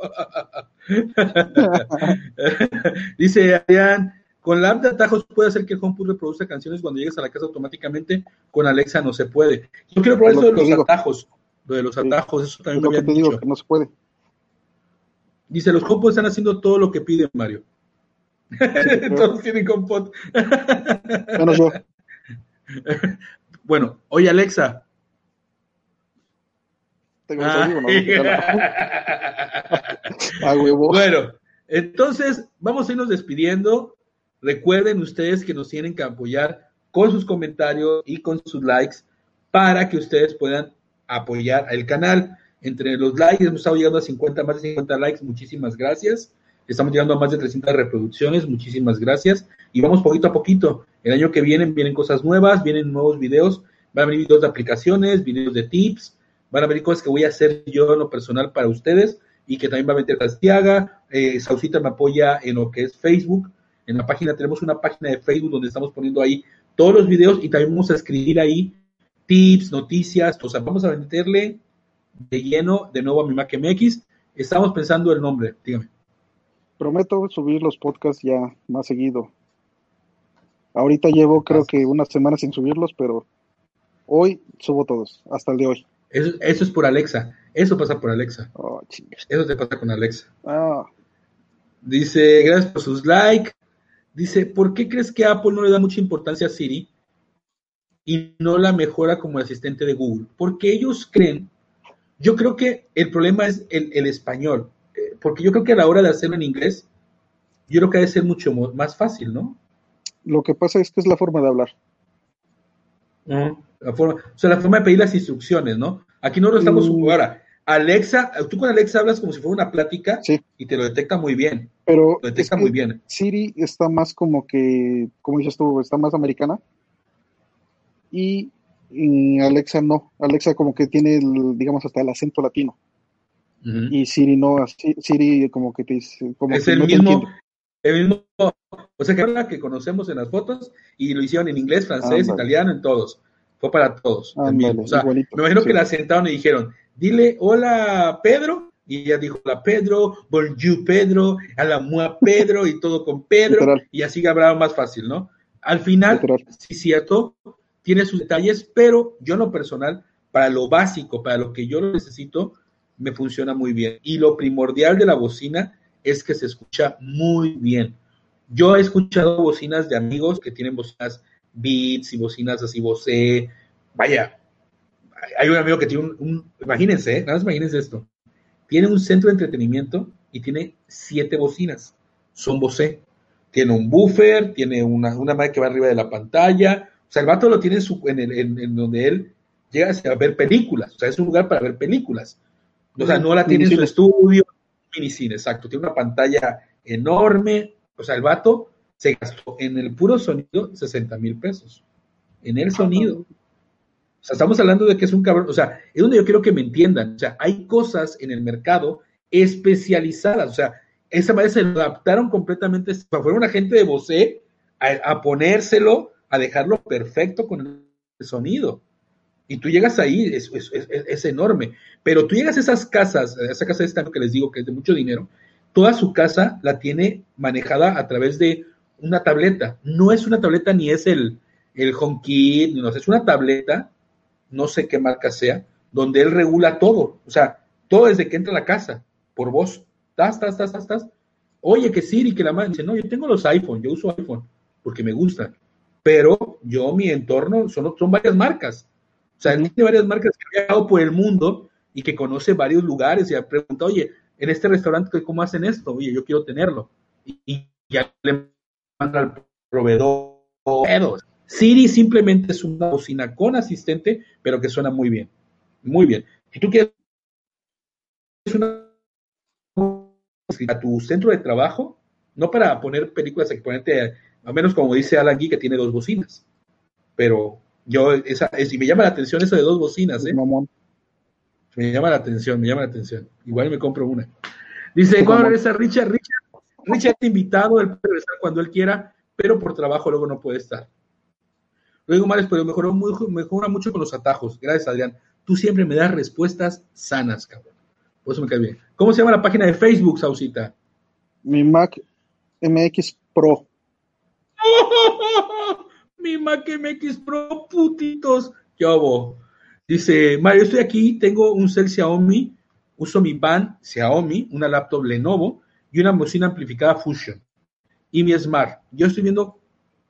Speaker 1: Dice Adrián, con la app de atajos puede hacer que HomePod reproduzca canciones cuando llegues a la casa automáticamente, con Alexa no se puede. Yo quiero probar
Speaker 2: Es
Speaker 1: eso
Speaker 2: lo
Speaker 1: de los
Speaker 2: digo.
Speaker 1: atajos, lo de los
Speaker 2: Sí.
Speaker 1: atajos, eso
Speaker 2: es
Speaker 1: también
Speaker 2: lo que
Speaker 1: habían
Speaker 2: te digo,
Speaker 1: dicho.
Speaker 2: que no se puede.
Speaker 1: Dice, los HomePod están haciendo todo lo que pide Mario. Todos tienen HomePod.
Speaker 2: Menos yo.
Speaker 1: bueno, oye Alexa,
Speaker 2: Tengo no jala. Ah, huevo.
Speaker 1: Bueno, entonces vamos a irnos despidiendo. Recuerden ustedes que nos tienen que apoyar con sus comentarios y con sus likes para que ustedes puedan apoyar al canal. Entre los likes hemos estado llegando a 50, más de 50 likes. Muchísimas gracias. Estamos llegando a más de 300 reproducciones. Muchísimas gracias. Y vamos poquito a poquito. El año que viene vienen cosas nuevas, vienen nuevos videos. Van a venir videos de aplicaciones, videos de tips. Van a venir cosas que voy a hacer yo en lo personal para ustedes y que también va a meter Castiaga. Eh, Saucita me apoya en lo que es Facebook. En la página tenemos una página de Facebook donde estamos poniendo ahí todos los videos y también vamos a escribir ahí tips, noticias. O sea, vamos a meterle de lleno de nuevo a mi Mac MX. Estamos pensando el nombre, dígame.
Speaker 2: Prometo subir los podcasts ya más seguido. Ahorita llevo creo que unas semanas sin subirlos, pero hoy subo todos, hasta el de hoy.
Speaker 1: Eso, eso es por Alexa. Eso pasa por Alexa.
Speaker 2: Oh.
Speaker 1: Eso te pasa con Alexa.
Speaker 2: Ah,
Speaker 1: Dice, gracias por sus likes. Dice, ¿por qué crees que Apple no le da mucha importancia a Siri y no la mejora como el asistente de Google? Porque ellos creen, yo creo que el problema es el, el español, eh, porque yo creo que a la hora de hacerlo en inglés, yo creo que ha de ser mucho más fácil, ¿no?
Speaker 2: lo que pasa es que es la forma de hablar.
Speaker 1: La forma, o sea, la forma de pedir las instrucciones, ¿no? Aquí no lo estamos
Speaker 2: Mm.
Speaker 1: ahora. Alexa, tú con Alexa hablas como si fuera una plática
Speaker 2: Sí,
Speaker 1: y te lo detecta muy bien,
Speaker 2: pero
Speaker 1: lo
Speaker 2: es
Speaker 1: detecta
Speaker 2: que
Speaker 1: muy bien.
Speaker 2: Siri está más como que, como dices tú, está más americana. Y, y Alexa no. Alexa como que tiene, el, digamos, hasta el acento latino. Y Siri no, así- Siri como que te dice, como
Speaker 1: es
Speaker 2: que
Speaker 1: el
Speaker 2: no
Speaker 1: mismo, el mismo, o sea, que era la que conocemos en las fotos y lo hicieron en inglés, francés, italiano, en todos. Fue para todos. el. O sea,
Speaker 2: igualito,
Speaker 1: me imagino
Speaker 2: sí.
Speaker 1: que la sentaron y dijeron, dile hola Pedro, y ella dijo hola Pedro, bonjour Pedro, a la mua Pedro y todo con Pedro,
Speaker 2: Literal.
Speaker 1: y así hablaba más fácil, ¿no? Al final,
Speaker 2: Literal.
Speaker 1: sí cierto, tiene sus detalles, pero yo en lo personal, para lo básico, para lo que yo lo necesito, me funciona muy bien. Y lo primordial de la bocina es que se escucha muy bien. Yo he escuchado bocinas de amigos que tienen bocinas Beats y bocinas así Bose. Vaya, hay un amigo que tiene un, un- imagínense, ¿eh? nada más imagínense esto. Tiene un centro de entretenimiento y tiene siete bocinas. Son Bose. Tiene un buffer, tiene una, una madre que va arriba de la pantalla. O sea, el vato lo tiene en, su- en, el- en- en donde él llega a ver películas. O sea, es un lugar para ver películas. O sea, no la tiene en su estudio, minicine, exacto. Tiene una pantalla enorme. O sea, el vato se gastó en el puro sonido 60 mil pesos. En el sonido. O sea, estamos hablando de que es un cabrón. O sea, es donde yo quiero que me entiendan. O sea, hay cosas en el mercado especializadas. O sea, esa madre se adaptaron completamente. Fuera una gente de Bose a, ponérselo, a dejarlo perfecto con el sonido. Y tú llegas ahí, es enorme. Pero tú llegas a esas casas, a esa casa de esta que les digo que es de mucho dinero, toda su casa la tiene manejada a través de una tableta. No es una tableta ni es el, el HomeKit, no, es una tableta, no sé qué marca sea, donde él regula todo. O sea, todo desde que entra a la casa, por voz. Oye, que Siri, que la madre dice, no, yo tengo los iPhone, yo uso iPhone porque me gustan. Pero yo, mi entorno, son, son varias marcas. O sea, tiene varias marcas que he viajado por el mundo y que conoce varios lugares y ha preguntado, oye, en este restaurante, ¿cómo hacen esto? Oye, yo quiero tenerlo. Y, ya le manda al proveedor. Siri simplemente es una bocina con asistente, pero que suena muy bien. Muy bien. Si tú quieres una a tu centro de trabajo, no para poner películas, que ponerte, a menos como dice Alan Guy, que tiene dos bocinas. Pero yo, esa, si me llama la atención eso de dos bocinas, ¿eh? Me llama la atención, me llama la atención. Igual me compro una. Dice, ¿cuándo regresa Richard? Richard, Richard invitado, él puede regresar cuando él quiera, pero por trabajo luego no puede estar. Luego, Mares, pero mejoró mejora mucho con los atajos. Gracias, Adrián. Tú siempre me das respuestas sanas, cabrón. Por eso me cae bien. ¿Cómo se llama la página de Facebook, Sausita?
Speaker 2: Mi Mac MX Pro.
Speaker 1: Mi Mac MX Pro, putitos. ¿Qué hago? Dice, Mario, estoy aquí, tengo un cel Xiaomi, uso mi van Xiaomi, una laptop Lenovo y una bocina amplificada Fusion. Y mi Smart. Yo estoy viendo,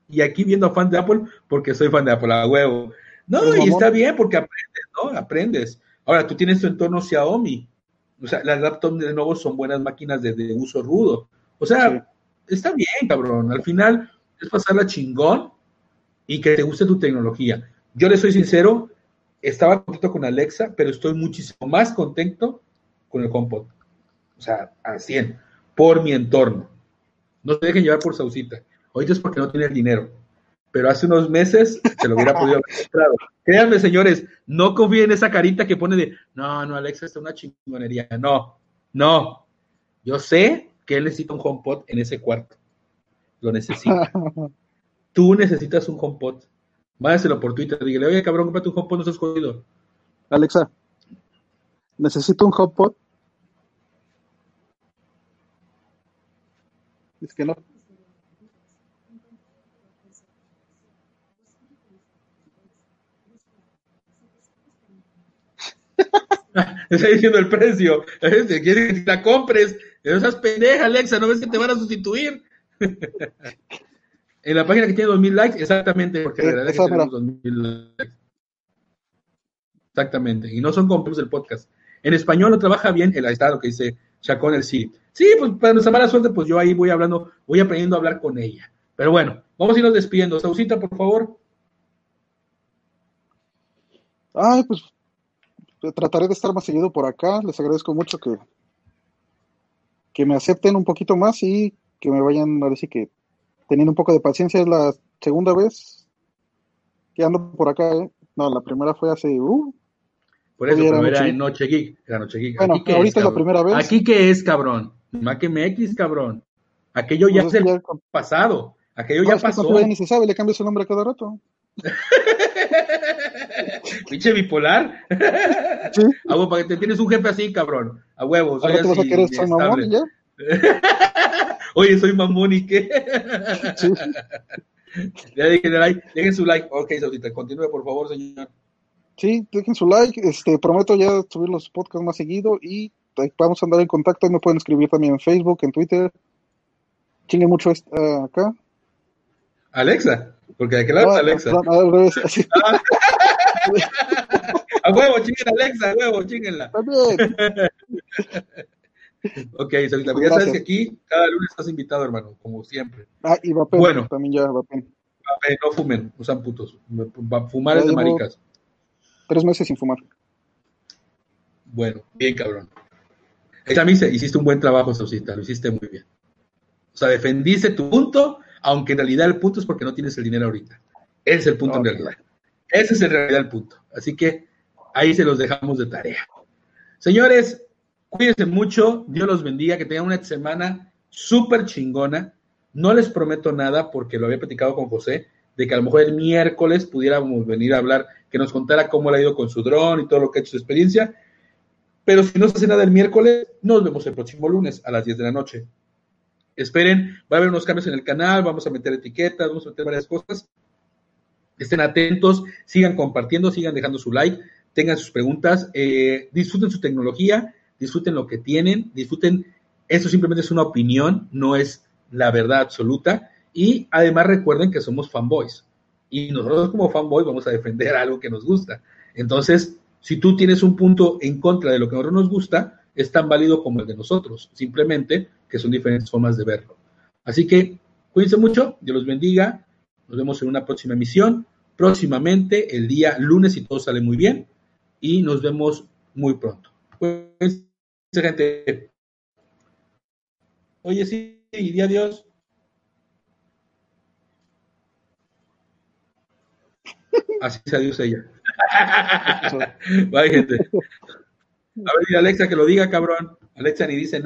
Speaker 1: y aquí viendo a fan de Apple, porque soy fan de Apple, a huevo. No, y está bien porque aprendes, ¿no? Aprendes. Ahora, tú tienes tu entorno Xiaomi. O sea, las laptops de Lenovo son buenas máquinas de, uso rudo. O sea, está bien, cabrón. Al final es pasarla chingón y que te guste tu tecnología. Yo le soy sincero, estaba contento con Alexa, pero estoy muchísimo más contento con el HomePod. O sea, a 100, por mi entorno. No se dejen llevar por Sausita. Ahorita es porque no tiene el dinero. Pero hace unos meses se lo hubiera podido haber comprado. Créanme, señores, no confíen en esa carita que pone de, no, no, Alexa está una chingonería. No, no. Yo sé que él necesita un HomePod en ese cuarto. Lo necesita. Tú necesitas un HomePod Mándaselo por Twitter, dígale, oye cabrón, cómprate un HomePod, no estás jodido.
Speaker 2: Alexa, necesito un HomePod. Es que no.
Speaker 1: Está diciendo el precio. Quiere que la compres. No seas pendeja, Alexa. ¿No ves que te van a sustituir? En la página que tiene 2000 likes, exactamente, porque en realidad que tenemos 2000 likes. Exactamente, y no son completos del podcast. En español no trabaja bien el estado que dice Chacón el sí. Sí, pues para nuestra mala suerte, pues yo ahí voy hablando, voy aprendiendo a hablar con ella. Pero bueno, vamos a irnos despidiendo. Sausita, por favor.
Speaker 2: Ay, pues trataré de estar más seguido por acá. Les agradezco mucho que, que me acepten un poquito más y que me vayan, a decir que teniendo un poco de paciencia, es la segunda vez que ando por acá, ¿eh? No, la primera fue hace... Uh,
Speaker 1: por eso, pero era en Noche Geek. Era Noche Geek.
Speaker 2: Bueno, ahorita es, la primera vez.
Speaker 1: ¿Aquí qué es, cabrón? Mac MX, cabrón. Aquello ya pues es el pasado. Aquello ya pasó.
Speaker 2: ni se sabe, le cambias su nombre cada rato.
Speaker 1: Pinche bipolar. ¿Sí? A para que te tienes un jefe así, cabrón. A huevos. Soy así, vas a querer ser mamón ya? Oye, soy mamón y qué. ya dejen, like, dejen su like. Ok, Saudita, continúe, por favor, señor.
Speaker 2: Sí, dejen su like. Este, prometo ya subir los podcasts más seguido y vamos a andar en contacto. Me pueden escribir también en Facebook, en Twitter. Chingue mucho uh, acá.
Speaker 1: Alexa, porque de qué lado es Alexa. A huevo, chinguen Alexa, a huevo, chinguenla. También. Ok, Solita, ya sabes que aquí cada lunes estás invitado, hermano, como siempre.
Speaker 2: Ah, y Vapen, bueno, también ya Vapen.
Speaker 1: Vapen, no fumen, usan putos. Fumar es de maricas.
Speaker 2: Tres meses sin fumar.
Speaker 1: Bueno, bien cabrón. Esta misa hiciste un buen trabajo, Sausita, lo hiciste muy bien. O sea, defendiste tu punto, aunque en realidad el punto es porque no tienes el dinero ahorita. Ese es el punto en realidad. Ese es en realidad el punto. Así que ahí se los dejamos de tarea. Señores, Cuídense mucho, Dios los bendiga, que tengan una semana súper chingona. No les prometo nada porque lo había platicado con José, de que a lo mejor el miércoles pudiéramos venir a hablar, que nos contara cómo le ha ido con su dron y todo lo que ha hecho su experiencia. Pero si no se hace nada el miércoles, nos vemos el próximo lunes a las 10 de la noche. esperen, va a haber unos cambios en el canal, vamos a meter etiquetas, vamos a meter varias cosas. Estén atentos, sigan compartiendo, sigan dejando su like, tengan sus preguntas, eh, disfruten su tecnología, disfruten lo que tienen, disfruten, eso simplemente es una opinión, no es la verdad absoluta. Y además recuerden que somos fanboys. Y nosotros como fanboys vamos a defender algo que nos gusta. Entonces, si tú tienes un punto en contra de lo que a nosotros nos gusta, es tan válido como el de nosotros. Simplemente que son diferentes formas de verlo. Así que cuídense mucho, Dios los bendiga. Nos vemos en una próxima emisión. Próximamente, el día lunes, si todo sale muy bien. Y nos vemos muy pronto. Cuídense, gente. Oye, sí, y adiós. Así se adiós ella. Bye, gente. A ver, Alexa que lo diga, cabrón. Alexa ni dice nada.